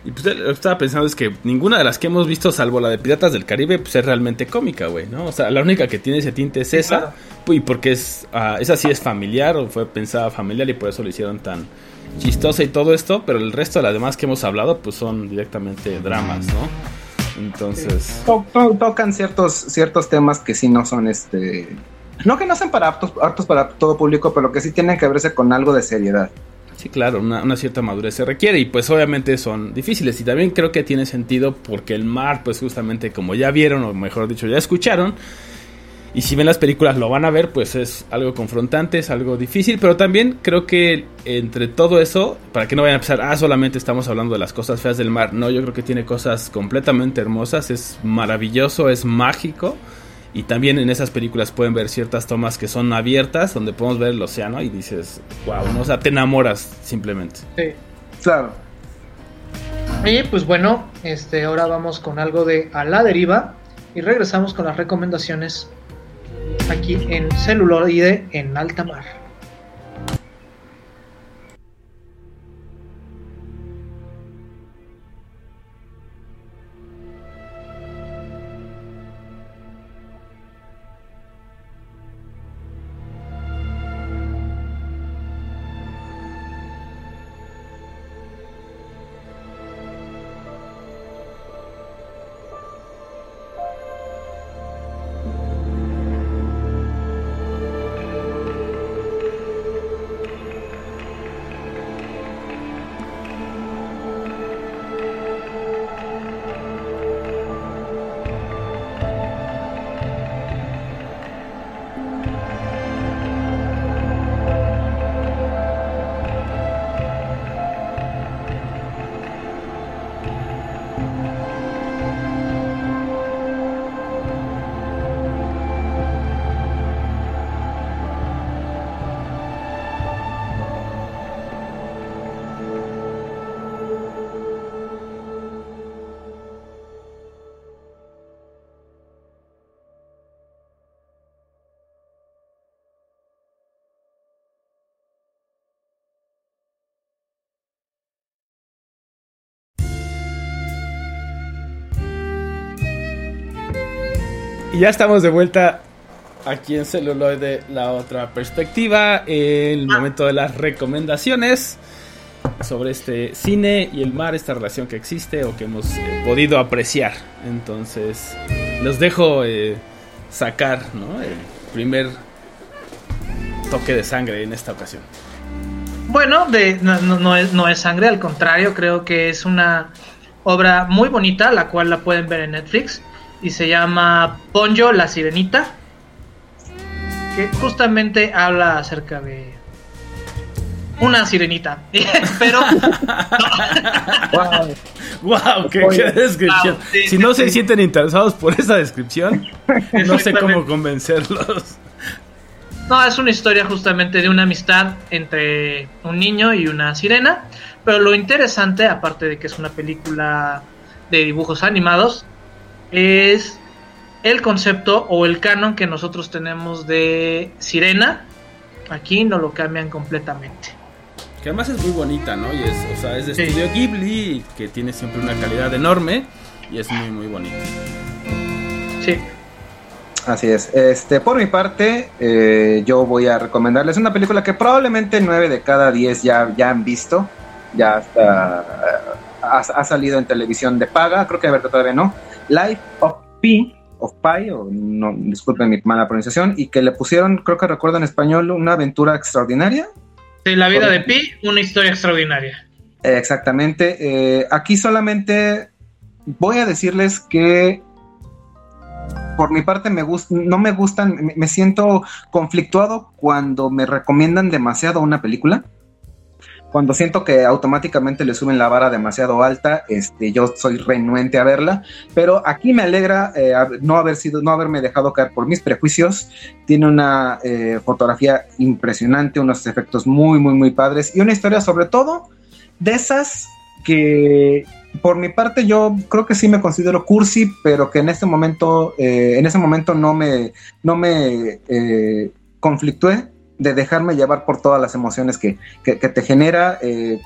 Y pues lo que estaba pensando es que ninguna de las que hemos visto, salvo la de Piratas del Caribe, pues es realmente cómica, güey, ¿no? O sea, la única que tiene ese tinte es esa. claro. Y porque es, ah, esa sí es familiar o fue pensada familiar y por eso lo hicieron tan chistosa y todo esto. Pero el resto de las demás que hemos hablado, pues son directamente dramas, ¿no? Entonces, To- to- tocan ciertos ciertos temas que sí no son este no que no sean para aptos, aptos para todo público pero que sí tienen que verse con algo de seriedad sí, claro, una, una cierta madurez se requiere y pues obviamente son difíciles. Y también creo que tiene sentido porque el mar, pues justamente como ya vieron, o mejor dicho, ya escucharon. Y si ven las películas lo van a ver, pues es algo confrontante, es algo difícil, pero también creo que entre todo eso, para que no vayan a pensar, ah, solamente estamos hablando de las cosas feas del mar, no, yo creo que tiene cosas completamente hermosas, es maravilloso, es mágico, y también en esas películas pueden ver ciertas tomas que son abiertas, donde podemos ver el océano y dices, wow, ¿no? o sea, te enamoras simplemente. Sí. claro Y pues bueno, este, ahora vamos con algo de A la deriva y regresamos con las recomendaciones aquí en celuloide en alta mar. Ya estamos de vuelta aquí en Celuloide, la otra perspectiva, el momento de las recomendaciones sobre este cine y el mar, esta relación que existe o que hemos eh, podido apreciar. Entonces, los dejo eh, sacar ¿no? el primer toque de sangre en esta ocasión. Bueno, de, no es, no es sangre, al contrario, creo que es una obra muy bonita, la cual la pueden ver en Netflix, y se llama Ponyo la Sirenita, que justamente habla acerca de una sirenita, pero Wow. ¡Wow! ¡Qué, qué descripción! Wow, sí, si no sí, se sienten interesados por esa descripción, no sé cómo convencerlos. No, es una historia justamente de una amistad entre un niño y una sirena. Pero lo interesante, aparte de que es una película de dibujos animados, es el concepto o el canon que nosotros tenemos de sirena. Aquí no lo cambian completamente. Que además es muy bonita, ¿no? Y es, o sea, es de Sí. estudio Ghibli, que tiene siempre una calidad enorme y es muy, muy bonita. Sí. Así es. Este, por mi parte, eh, yo voy a recomendarles una película que probablemente 9 de cada 10 ya, ya han visto. Ya está, ha, ha salido en televisión de paga, creo que Alberto todavía no. Life of Pi, of Pi, o no, disculpen mi mala pronunciación, y que le pusieron, creo que recuerdo en español, una aventura extraordinaria. Sí, la vida de. Pi, una historia extraordinaria. Eh, Exactamente. Eh, aquí solamente voy a decirles que por mi parte me gust- no me gustan, me, me siento conflictuado cuando me recomiendan demasiado una película. Cuando siento que automáticamente le suben la vara demasiado alta, este, yo soy renuente a verla. Pero aquí me alegra eh, no haber sido, no haberme dejado caer por mis prejuicios. Tiene una eh, fotografía impresionante, unos efectos muy, muy, muy padres y una historia sobre todo de esas que por mi parte yo creo que sí me considero cursi, pero que en este momento, eh, en ese momento no me, no me eh, conflictué de dejarme llevar por todas las emociones que, que- que te genera. eh,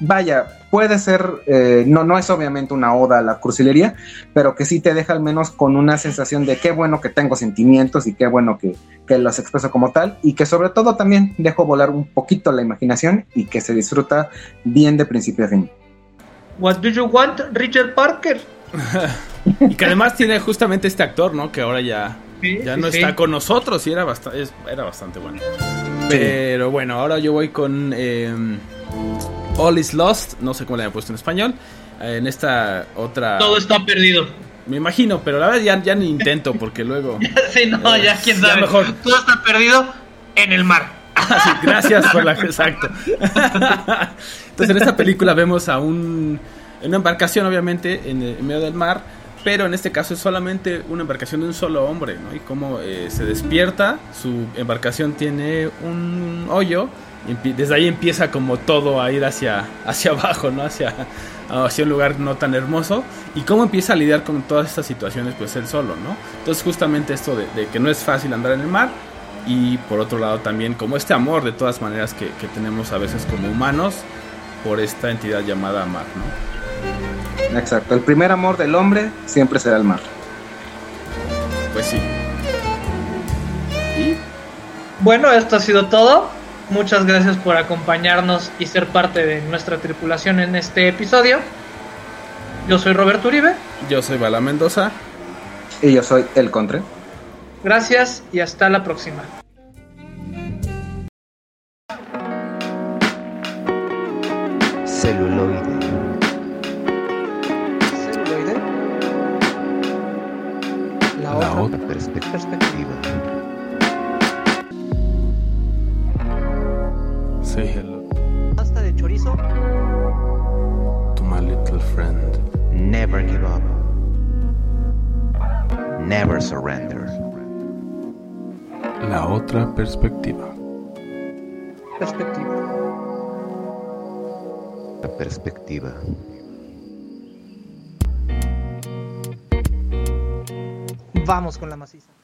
vaya, puede ser, eh, no, no es obviamente una oda a la cursilería, pero que sí te deja al menos con una sensación de qué bueno que tengo sentimientos y qué bueno que, que los expreso como tal y que sobre todo también dejo volar un poquito la imaginación y que se disfruta bien de principio a fin. What do you want, Richard Parker? Y que además tiene justamente este actor, ¿no? Que ahora ya, Sí, ya no sí. está con nosotros y era, es- era bastante bueno. Pero bueno, ahora yo voy con eh, All is Lost, no sé cómo le han puesto en español. eh, en esta otra... Todo está perdido. Me imagino, pero la verdad ya, ya ni intento porque luego... sí, no, ya quién Ya sabe. mejor. Todo está perdido en el mar. Sí, gracias por la exacto. Entonces en esta película vemos a un en una embarcación obviamente en, el- en medio del mar, pero en este caso es solamente una embarcación de un solo hombre, ¿no? Y cómo eh, se despierta, su embarcación tiene un hoyo y desde ahí empieza como todo a ir hacia hacia abajo, ¿no? Hacia hacia un lugar no tan hermoso y cómo empieza a lidiar con todas estas situaciones pues él solo, ¿no? Entonces justamente esto de, de que no es fácil andar en el mar y por otro lado también como este amor de todas maneras que, que tenemos a veces como humanos por esta entidad llamada mar, ¿no? Exacto, el primer amor del hombre siempre será el mar. Pues sí. Y Bueno, esto ha sido todo. Muchas gracias por acompañarnos y ser parte de nuestra tripulación en este episodio. Yo soy Roberto Uribe. yo soy Bala Mendoza. Y yo soy el Contre. Gracias y hasta la próxima. Celuloide. Perspectiva. Say hello pasta de chorizo. to my little friend. Never give up. Never surrender. La otra perspectiva. Perspectiva. La perspectiva. Vamos con la maciza.